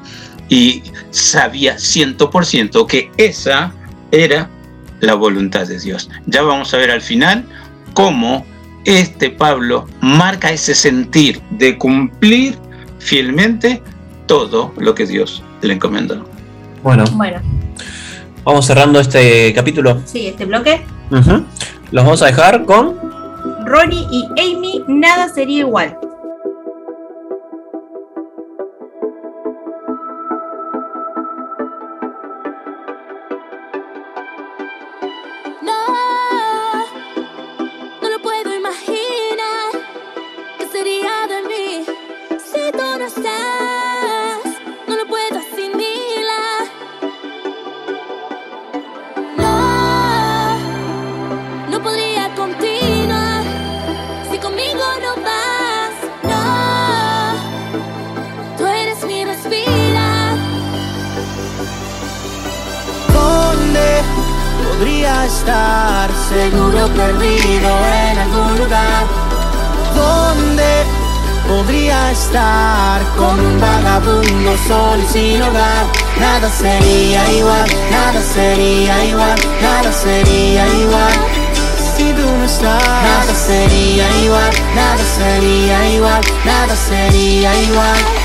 Y sabía ciento por ciento que esa era la voluntad de Dios. Ya vamos a ver al final cómo este Pablo marca ese sentir de cumplir fielmente todo lo que Dios le encomendó. Bueno, Bueno, vamos cerrando este capítulo. sí, este bloque. Ujú. Los vamos a dejar con. Ronnie y Amy, nada sería igual. Sería igual, nada sería igual, nada sería igual. Si tú no estás, nada sería igual, nada sería igual, nada sería igual. Nunca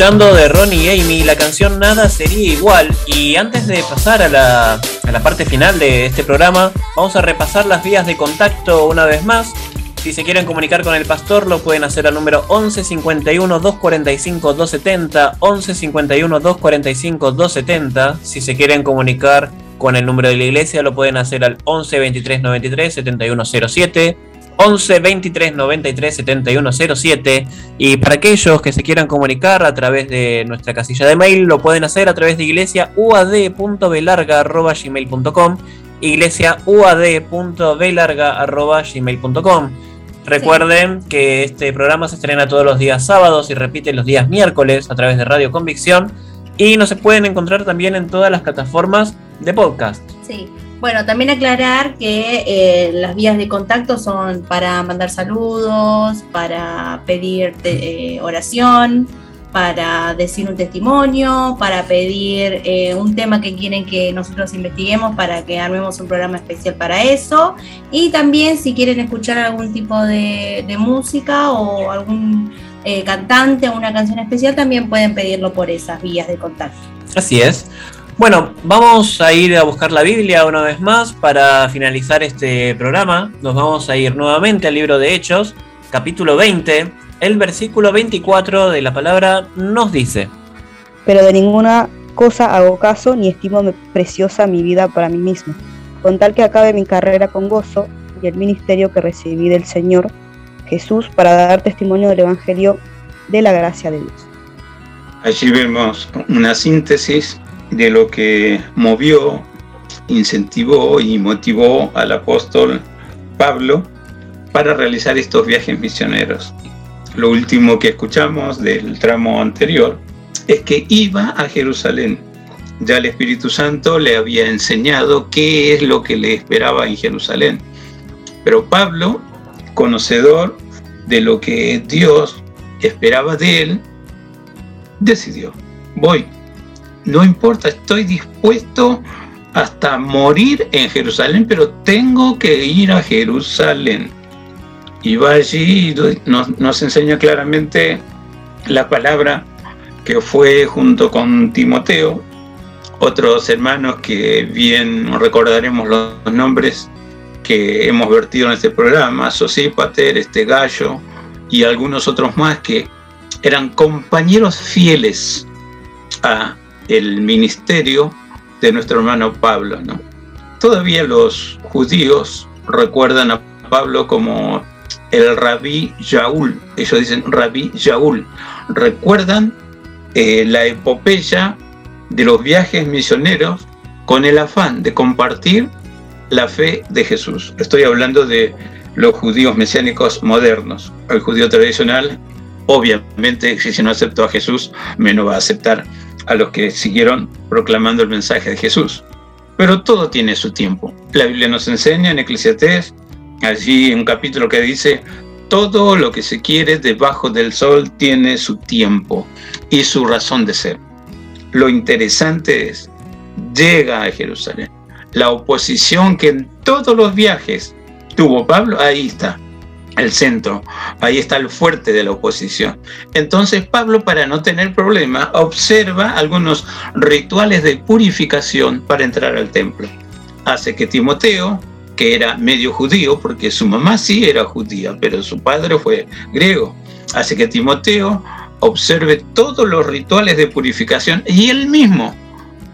escuchando de Ronnie y Amy la canción Nada sería igual. Y antes de pasar a la, a la parte final de este programa, vamos a repasar las vías de contacto una vez más. Si se quieren comunicar con el pastor, lo pueden hacer al número 11 51 245 270. 11 51 245 270. Si se quieren comunicar con el número de la iglesia, lo pueden hacer al 11 23 93 7107. 11 23 93 7107 y para aquellos que se quieran comunicar a través de nuestra casilla de mail lo pueden hacer a través de iglesiauad.belarga.gmail.com iglesiauad.belarga.gmail.com Recuerden que este programa se estrena todos los días sábados y repite los días miércoles a través de Radio Convicción. Y nos pueden encontrar también en todas las plataformas de podcast. Sí. Bueno, también aclarar que eh, las vías de contacto son para mandar saludos, para pedir eh, oración, para decir un testimonio, para pedir eh, un tema que quieren que nosotros investiguemos para que armemos un programa especial para eso. Y también si quieren escuchar algún tipo de, música o algún cantante o una canción especial, también pueden pedirlo por esas vías de contacto. Así es. Bueno, vamos a ir a buscar la Biblia una vez más para finalizar este programa. Nos vamos a ir nuevamente al libro de Hechos, capítulo 20. El versículo 24 de la palabra nos dice. Pero de ninguna cosa hago caso ni estimo preciosa mi vida para mí mismo, con tal que acabe mi carrera con gozo y el ministerio que recibí del Señor Jesús para dar testimonio del Evangelio de la gracia de Dios. Allí vemos una síntesis de lo que movió, incentivó y motivó al apóstol Pablo para realizar estos viajes misioneros. Lo último que escuchamos del tramo anterior es que iba a Jerusalén. Ya el Espíritu Santo le había enseñado qué es lo que le esperaba en Jerusalén. Pero Pablo, conocedor de lo que Dios esperaba de él, decidió, voy, no importa, estoy dispuesto hasta morir en Jerusalén, pero tengo que ir a Jerusalén. Y va allí y nos, enseña claramente la palabra que fue junto con Timoteo, otros hermanos que bien recordaremos los nombres que hemos vertido en este programa, Sosípater, este gallo y algunos otros más que eran compañeros fieles a el ministerio de nuestro hermano Pablo. ¿no? Todavía los judíos recuerdan a Pablo como el rabí Yaúl, ellos dicen rabí Yaúl, recuerdan eh, la epopeya de los viajes misioneros con el afán de compartir la fe de Jesús. Estoy hablando de los judíos mesiánicos modernos. El judío tradicional, obviamente, si no aceptó a Jesús, menos va a aceptar a los que siguieron proclamando el mensaje de Jesús. Pero todo tiene su tiempo. La Biblia nos enseña en Eclesiastés, allí un capítulo que dice, todo lo que se quiere debajo del sol tiene su tiempo y su razón de ser. Lo interesante es, llega a Jerusalén. La oposición que en todos los viajes tuvo Pablo, ahí está el centro, ahí está el fuerte de la oposición. Entonces Pablo, para no tener problema, observa algunos rituales de purificación para entrar al templo. Hace que Timoteo, que era medio judío, porque su mamá sí era judía, pero su padre fue griego, hace que Timoteo observe todos los rituales de purificación y él mismo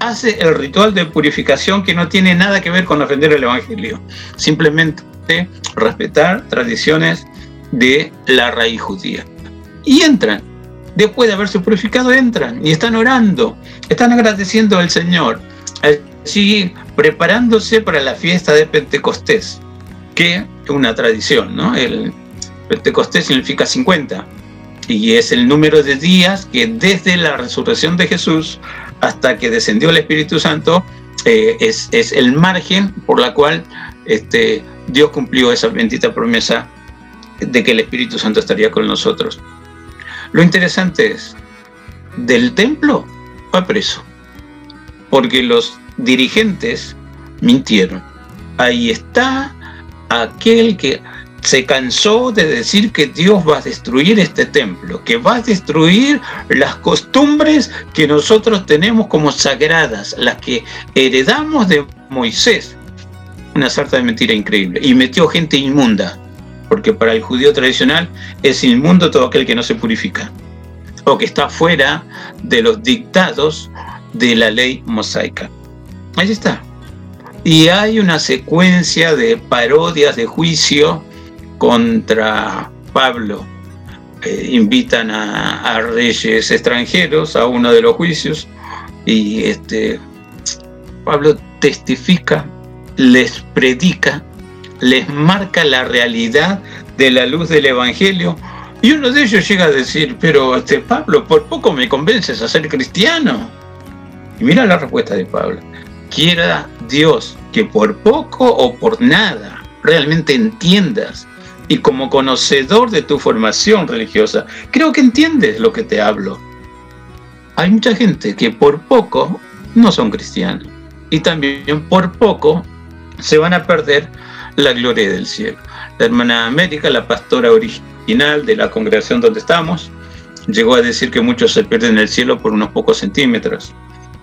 hace el ritual de purificación que no tiene nada que ver con ofender el Evangelio. Simplemente respetar tradiciones de la raíz judía. Y entran, después de haberse purificado, entran y están orando, están agradeciendo al Señor, allí preparándose para la fiesta de Pentecostés, que es una tradición, ¿no? El Pentecostés significa 50 y es el número de días que desde la resurrección de Jesús hasta que descendió el Espíritu Santo eh, es, es, el margen por la cual este, Dios cumplió esa bendita promesa de que el Espíritu Santo estaría con nosotros. Lo interesante es, del templo fue preso, porque los dirigentes mintieron. Ahí está aquel que se cansó de decir que Dios va a destruir este templo, que va a destruir las costumbres que nosotros tenemos como sagradas, las que heredamos de Moisés una sarta de mentira increíble. Y metió gente inmunda. porque para el judío tradicional es inmundo todo aquel que no se purifica o que está fuera de los dictados de la ley mosaica. Ahí está. Y hay una secuencia de parodias de juicio contra Pablo. Eh, invitan a, a, reyes extranjeros a uno de los juicios y este, Pablo testifica, les predica, les marca la realidad de la luz del Evangelio. Y uno de ellos llega a decir, pero este Pablo, por poco me convences a ser cristiano. Y mira la respuesta de Pablo. Quiera Dios que por poco o por nada realmente entiendas y como conocedor de tu formación religiosa, creo que entiendes lo que te hablo. Hay mucha gente que por poco no son cristianos y también por poco se van a perder la gloria del cielo. La hermana América, la pastora original de la congregación donde estamos, llegó a decir que muchos se pierden el cielo por unos pocos centímetros.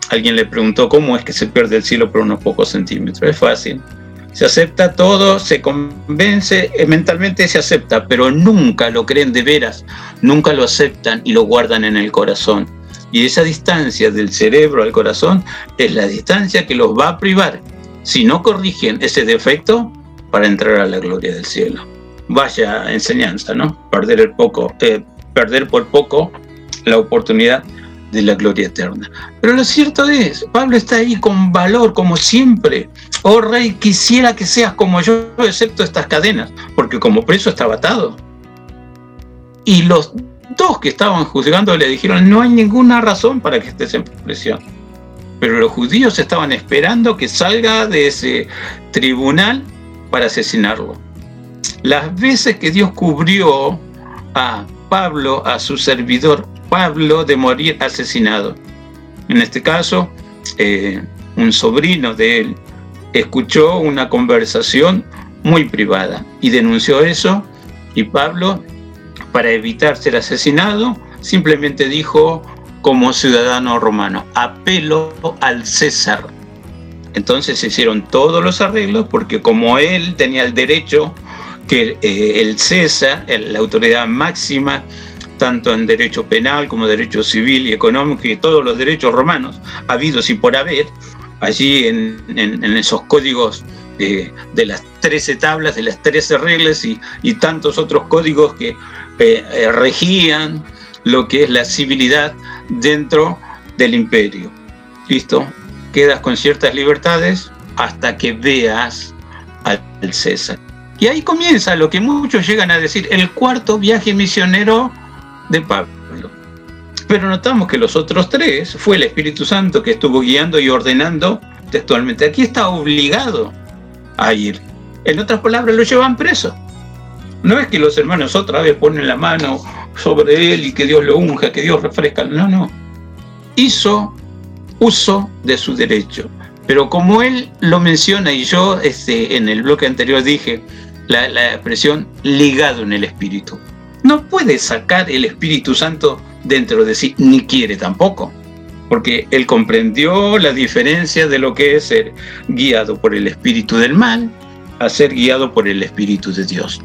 Alguien le preguntó cómo es que se pierde el cielo por unos pocos centímetros. Es fácil. Se acepta todo, se convence, eh, mentalmente se acepta, pero nunca lo creen de veras, nunca lo aceptan y lo guardan en el corazón. Y esa distancia del cerebro al corazón es la distancia que los va a privar, si no corrigen ese defecto, para entrar a la gloria del cielo. Vaya enseñanza, ¿no? Perder el poco, eh, perder por poco la oportunidad de la gloria eterna. Pero lo cierto es, Pablo está ahí con valor, como siempre. Oh rey, quisiera que seas como yo, excepto estas cadenas, porque como preso estaba atado. Y los dos que estaban juzgando le dijeron, no hay ninguna razón para que estés en prisión. Pero los judíos estaban esperando que salga de ese tribunal para asesinarlo. Las veces que Dios cubrió a Pablo, a su servidor Pablo, de morir asesinado. En este caso, eh, un sobrino de él escuchó una conversación muy privada y denunció eso y Pablo para evitar ser asesinado, simplemente dijo como ciudadano romano, apelo al César. Entonces se hicieron todos los arreglos porque como él tenía el derecho que eh, el César, la autoridad máxima, tanto en derecho penal como derecho civil y económico y todos los derechos romanos, habidos y por haber, allí en, esos códigos de, las 13 tablas, de las 13 reglas y, y tantos otros códigos que eh, regían lo que es la civilidad dentro del imperio. ¿Listo? Quedas con ciertas libertades hasta que veas al César. Y ahí comienza lo que muchos llegan a decir, el cuarto viaje misionero de Pablo. Pero notamos que los otros tres fue el Espíritu Santo que estuvo guiando y ordenando textualmente. Aquí está obligado a ir. En otras palabras, lo llevan preso. No es que los hermanos otra vez ponen la mano sobre él y que Dios lo unja, que Dios refresca. No, no. Hizo uso de su derecho. Pero como él lo menciona y yo este, en el bloque anterior dije la, la expresión ligado en el espíritu, no puede sacar el Espíritu Santo dentro de sí, ni quiere tampoco, porque él comprendió la diferencia de lo que es ser guiado por el Espíritu del mal a ser guiado por el Espíritu de Dios.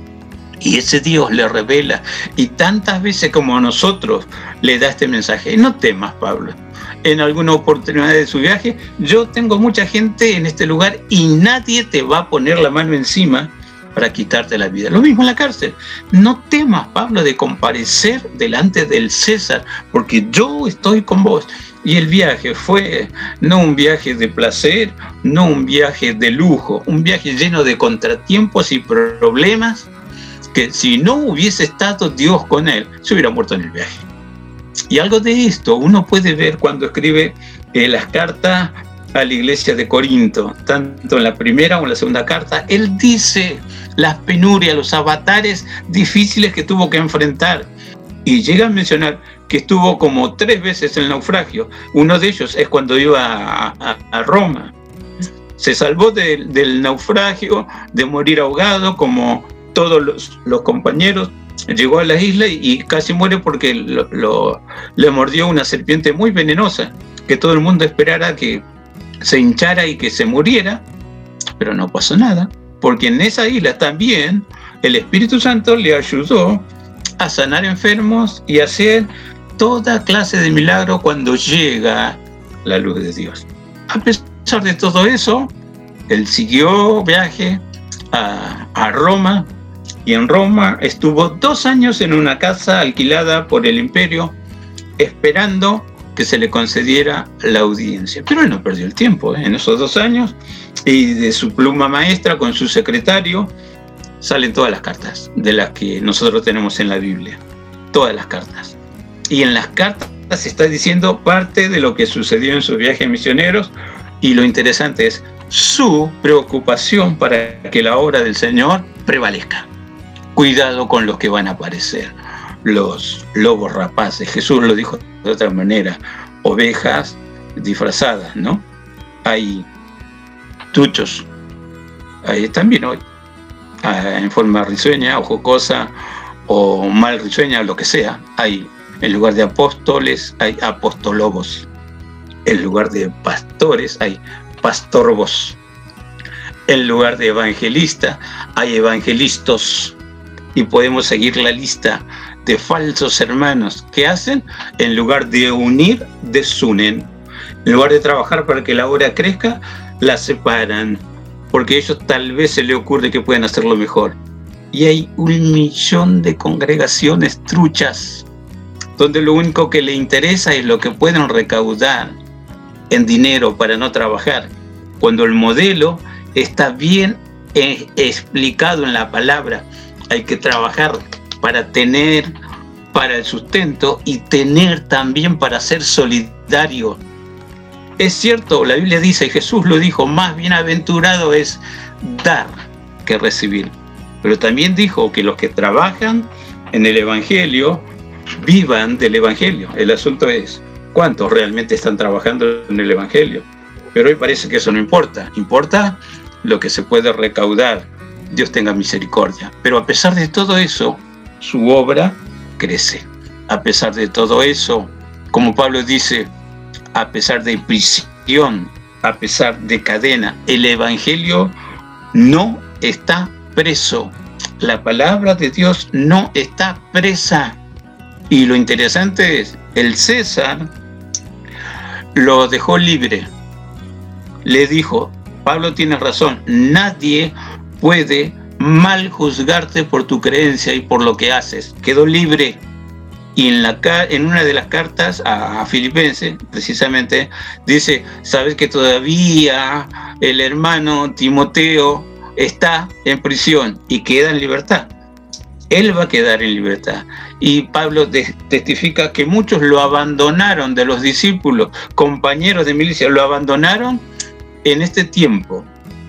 Y ese Dios le revela y tantas veces como a nosotros le da este mensaje. No temas, Pablo. En alguna oportunidad de su viaje, yo tengo mucha gente en este lugar y nadie te va a poner la mano encima para quitarte la vida. Lo mismo en la cárcel. No temas, Pablo, de comparecer delante del César, porque yo estoy con vos. Y el viaje fue no un viaje de placer, no un viaje de lujo, un viaje lleno de contratiempos y problemas que si no hubiese estado Dios con él, se hubiera muerto en el viaje. Y algo de esto uno puede ver cuando escribe eh, las cartas a la iglesia de Corinto, tanto en la primera como en la segunda carta, él dice las penurias, los avatares difíciles que tuvo que enfrentar. Y llega a mencionar que estuvo como tres veces en naufragio. Uno de ellos es cuando iba a, Roma. Se salvó del naufragio, de morir ahogado, como todos los, compañeros. Llegó a la isla y, casi muere porque le mordió una serpiente muy venenosa, que todo el mundo esperara que se hinchara y que se muriera, pero no pasó nada, porque en esa isla también el Espíritu Santo le ayudó a sanar enfermos y hacer toda clase de milagro cuando llega la luz de Dios. A pesar de todo eso, él siguió viaje a, a Roma y en Roma estuvo dos años en una casa alquilada por el imperio esperando que se le concediera la audiencia. Pero él no perdió el tiempo ¿eh? en esos dos años y de su pluma maestra con su secretario salen todas las cartas de las que nosotros tenemos en la Biblia. Todas las cartas. Y en las cartas se está diciendo parte de lo que sucedió en sus viajes misioneros y lo interesante es su preocupación para que la obra del Señor prevalezca. Cuidado con los que van a aparecer, los lobos rapaces. Jesús lo dijo de otra manera, ovejas disfrazadas, ¿no? Hay tuchos, ahí también hoy, ah, en forma risueña o jocosa o mal risueña, lo que sea, hay en lugar de apóstoles hay apostolobos. En lugar de pastores hay pastorbos. En lugar de evangelista hay evangelistas. Y podemos seguir la lista de falsos hermanos que hacen, en lugar de unir, desunen. En lugar de trabajar para que la obra crezca, la separan. Porque a ellos tal vez se les ocurre que pueden hacerlo mejor. Y hay un millón de congregaciones truchas donde lo único que le interesa es lo que pueden recaudar en dinero para no trabajar, cuando el modelo está bien eh, explicado en la palabra. Hay que trabajar para tener para el sustento y tener también para ser solidario. Es cierto, la Biblia dice, y Jesús lo dijo, más bienaventurado es dar que recibir. Pero también dijo que los que trabajan en el Evangelio vivan del Evangelio. El asunto es cuántos realmente están trabajando en el Evangelio. Pero hoy parece que eso no importa. Importa lo que se puede recaudar. Dios tenga misericordia. Pero a pesar de todo eso, su obra crece. A pesar de todo eso, como Pablo dice, a pesar de prisión, a pesar de cadena, el Evangelio no está preso. La palabra de Dios no está presa. Y lo interesante es, el César lo dejó libre. Le dijo, Pablo tiene razón, nadie puede mal juzgarte por tu creencia y por lo que haces. Quedó libre. Y en, una de las cartas a, a Filipenses, precisamente, dice, sabes que todavía el hermano Timoteo está en prisión y queda en libertad. Él va a quedar en libertad y Pablo testifica que muchos lo abandonaron de los discípulos, compañeros de milicia, lo abandonaron en este tiempo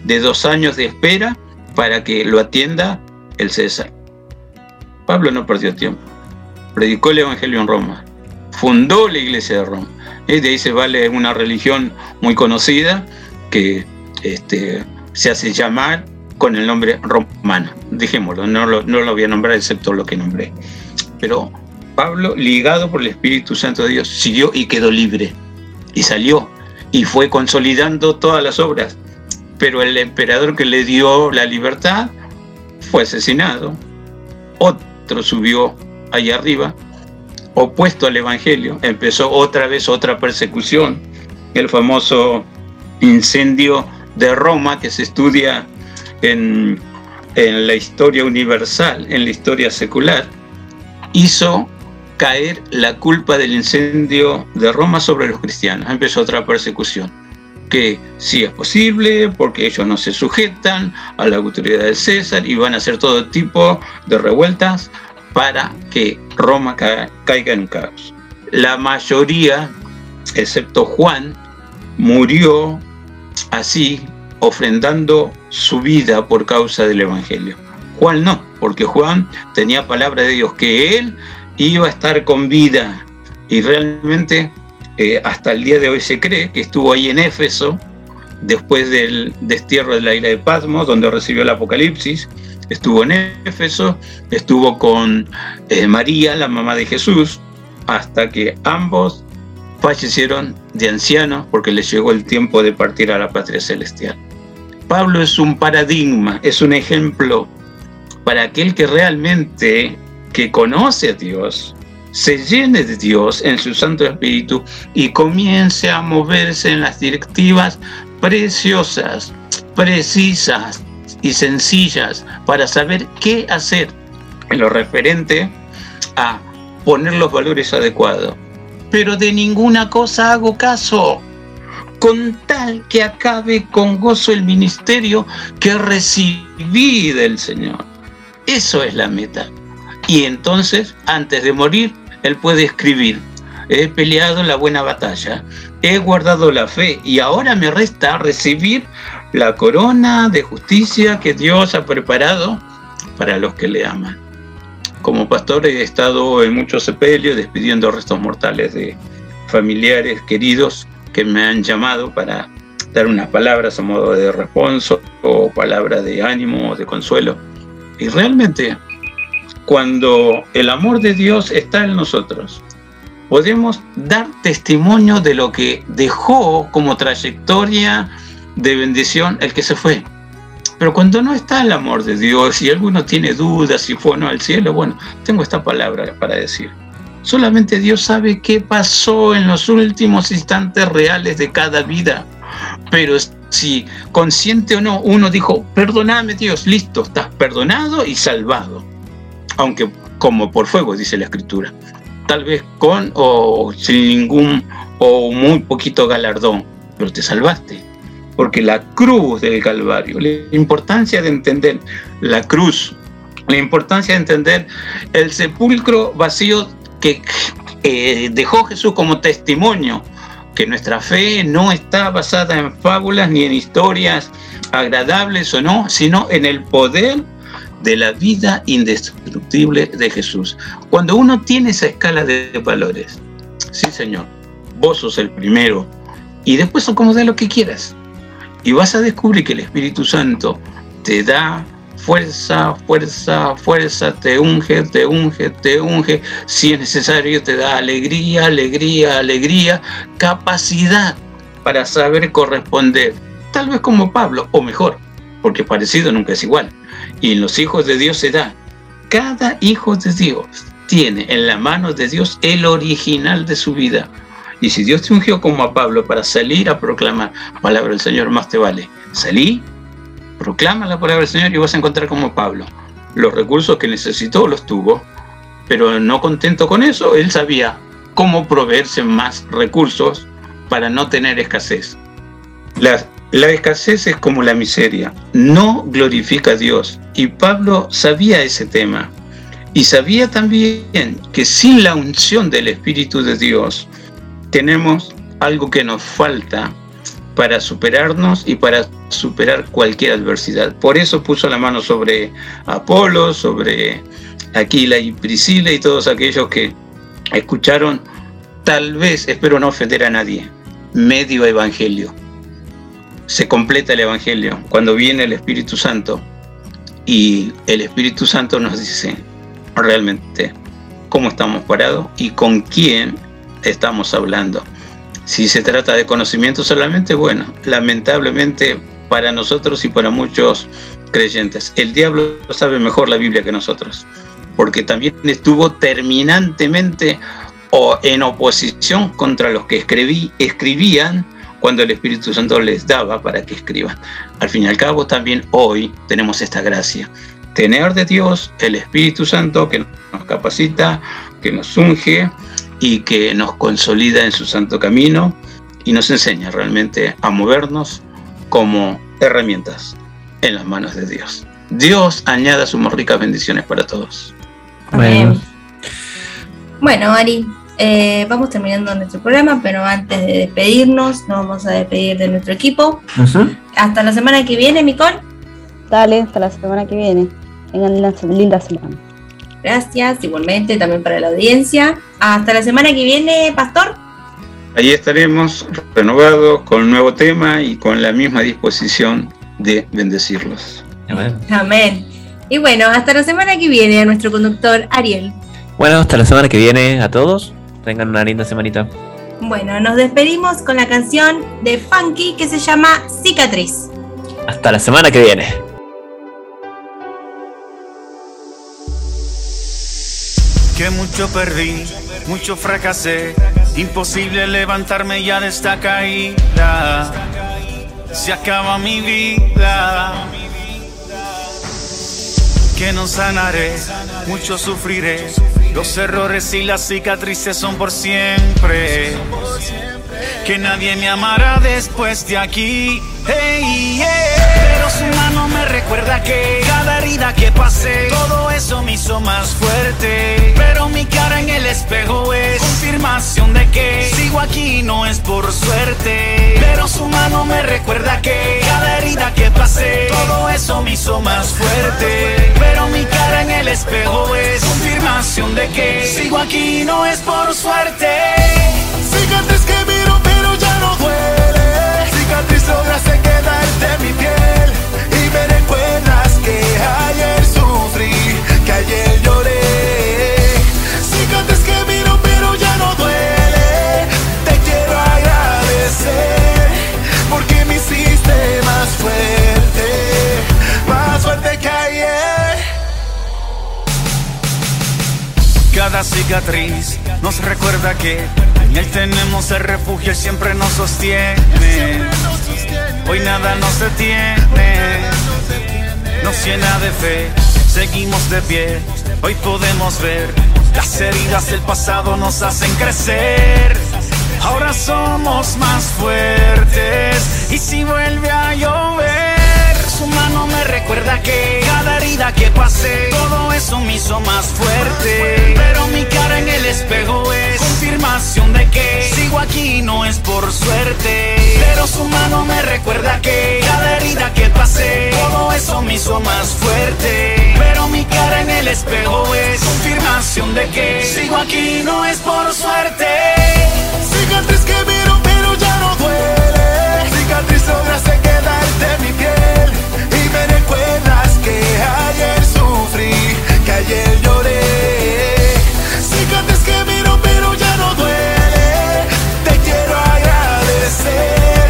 de dos años de espera para que lo atienda el César. Pablo no perdió tiempo, predicó el Evangelio en Roma, fundó la iglesia de Roma. Y de ahí se vale una religión muy conocida que este, se hace llamar con el nombre romano. Dijémoslo, no lo, no lo voy a nombrar excepto lo que nombré. Pero Pablo, ligado por el Espíritu Santo de Dios, siguió y quedó libre. Y salió y fue consolidando todas las obras. Pero el emperador que le dio la libertad fue asesinado. Otro subió allá arriba, opuesto al Evangelio. Empezó otra vez otra persecución. El famoso incendio de Roma que se estudia en, en la historia universal, en la historia secular hizo caer la culpa del incendio de Roma sobre los cristianos. Empezó otra persecución, que sí es posible porque ellos no se sujetan a la autoridad de César y van a hacer todo tipo de revueltas para que Roma caiga en caos. La mayoría, excepto Juan, murió así, ofrendando su vida por causa del Evangelio. Juan no, porque Juan tenía palabra de Dios que él iba a estar con vida y realmente eh, hasta el día de hoy se cree que estuvo ahí en Éfeso después del destierro de la isla de Patmos donde recibió el Apocalipsis estuvo en Éfeso estuvo con eh, María la mamá de Jesús hasta que ambos fallecieron de ancianos porque les llegó el tiempo de partir a la patria celestial. Pablo es un paradigma es un ejemplo para aquel que realmente que conoce a Dios, se llene de Dios en su Santo Espíritu y comience a moverse en las directivas preciosas, precisas y sencillas para saber qué hacer en lo referente a poner los valores adecuados. Pero de ninguna cosa hago caso, con tal que acabe con gozo el ministerio que recibí del Señor. Eso es la meta. Y entonces, antes de morir, él puede escribir, he peleado la buena batalla, he guardado la fe y ahora me resta recibir la corona de justicia que Dios ha preparado para los que le aman. Como pastor he estado en muchos sepelios despidiendo restos mortales de familiares queridos que me han llamado para dar unas palabras a modo de responso o palabra de ánimo o de consuelo. Y realmente cuando el amor de Dios está en nosotros, podemos dar testimonio de lo que dejó como trayectoria de bendición el que se fue. Pero cuando no está el amor de Dios y alguno tiene dudas si fue o no al cielo, bueno, tengo esta palabra para decir. Solamente Dios sabe qué pasó en los últimos instantes reales de cada vida. Pero si consciente o no, uno dijo, perdóname Dios, listo, estás perdonado y salvado aunque como por fuego, dice la escritura. Tal vez con o sin ningún o muy poquito galardón, pero te salvaste. Porque la cruz del Calvario, la importancia de entender la cruz, la importancia de entender el sepulcro vacío que eh, dejó Jesús como testimonio, que nuestra fe no está basada en fábulas ni en historias agradables o no, sino en el poder de la vida indestructible de Jesús. Cuando uno tiene esa escala de valores, sí Señor, vos sos el primero y después acomoda lo que quieras. Y vas a descubrir que el Espíritu Santo te da fuerza, fuerza, fuerza, te unge, te unge, te unge. Si es necesario, te da alegría, alegría, alegría, capacidad para saber corresponder. Tal vez como Pablo, o mejor, porque parecido nunca es igual. Y en los hijos de Dios se da. Cada hijo de Dios tiene en la mano de Dios el original de su vida. Y si Dios te ungió como a Pablo para salir a proclamar palabra del Señor, más te vale. Salí, proclama la palabra del Señor y vas a encontrar como Pablo. Los recursos que necesitó los tuvo, pero no contento con eso, él sabía cómo proveerse más recursos para no tener escasez. Las la escasez es como la miseria, no glorifica a Dios. Y Pablo sabía ese tema. Y sabía también que sin la unción del Espíritu de Dios tenemos algo que nos falta para superarnos y para superar cualquier adversidad. Por eso puso la mano sobre Apolo, sobre Aquila y Priscila y todos aquellos que escucharon, tal vez, espero no ofender a nadie, medio evangelio se completa el Evangelio cuando viene el Espíritu Santo y el Espíritu Santo nos dice realmente cómo estamos parados y con quién estamos hablando. Si se trata de conocimiento solamente, bueno, lamentablemente para nosotros y para muchos creyentes, el diablo sabe mejor la Biblia que nosotros, porque también estuvo terminantemente o en oposición contra los que escribí, escribían cuando el Espíritu Santo les daba para que escriban. Al fin y al cabo, también hoy tenemos esta gracia. Tener de Dios el Espíritu Santo que nos capacita, que nos unge y que nos consolida en su santo camino y nos enseña realmente a movernos como herramientas en las manos de Dios. Dios añada sus ricas bendiciones para todos. Amén. Bueno, Ari, eh, vamos terminando nuestro programa, pero antes de despedirnos, nos vamos a despedir de nuestro equipo. Hasta la semana que viene, Micol. Dale, hasta la semana que viene. Tengan una linda semana. Gracias, igualmente también para la audiencia. Hasta la semana que viene, Pastor. Allí estaremos renovados con un nuevo tema y con la misma disposición de bendecirlos. Amén. Amén. Y bueno, hasta la semana que viene a nuestro conductor Ariel. Bueno, hasta la semana que viene a todos tengan una linda semanita. Bueno, nos despedimos con la canción de Funky que se llama Cicatriz. Hasta la semana que viene. Que mucho perdí, mucho fracasé, imposible levantarme ya de esta caída. Se acaba mi vida. Que no sanaré, mucho sufriré. Los errores y las cicatrices son por siempre. Que nadie me amará después de aquí. Hey, Pero su mano me recuerda que cada herida que pasé, todo eso me hizo más fuerte. Pero mi cara en el espejo es confirmación de que sigo aquí no es por suerte. Pero su mano me recuerda que cada herida que pasé, todo eso me hizo más fuerte. Pero mi cara en el espejo es confirmación de que sigo aquí no es por suerte. Cicatriz duele. Cicatriz lograste quedarte mi piel. Y me recuerdas que ayer sufrí Que ayer lloré. Cicatriz que miro pero ya no duele. Te quiero agradecer Porque me hiciste más fuerte Más fuerte que ayer. Cada cicatriz nos recuerda que en Él tenemos el refugio, Él siempre nos sostiene. Hoy nada nos detiene, nos llena de fe, seguimos de pie. Hoy podemos ver las heridas del pasado nos hacen crecer. Ahora somos más fuertes y si vuelve a llover su mano me recuerda que cada herida que pasé, todo eso me hizo más fuerte. Pero mi cara en el espejo es confirmación de que sigo aquí no es por suerte. Pero su mano me recuerda que cada herida que pasé, todo eso me hizo más fuerte. Pero mi cara en el espejo es confirmación de que sigo aquí no es por suerte. Cicatriz que miro pero ya no duele. Cicatriz lograste quedarte mi piel recuerdas que ayer sufrí, que ayer lloré. Cicatriz que miro pero ya no duele. Te quiero agradecer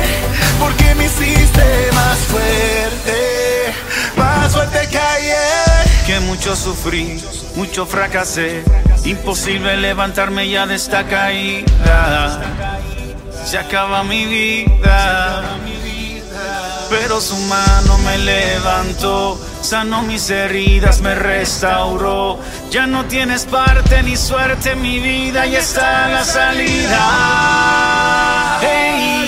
porque me hiciste más fuerte, más fuerte que ayer. Que mucho sufrí, mucho fracasé. Imposible levantarme ya de esta caída. Se acaba mi vida pero su mano me levantó, sanó mis heridas, me restauró. Ya no tienes parte ni suerte en mi vida y está la salida. Hey.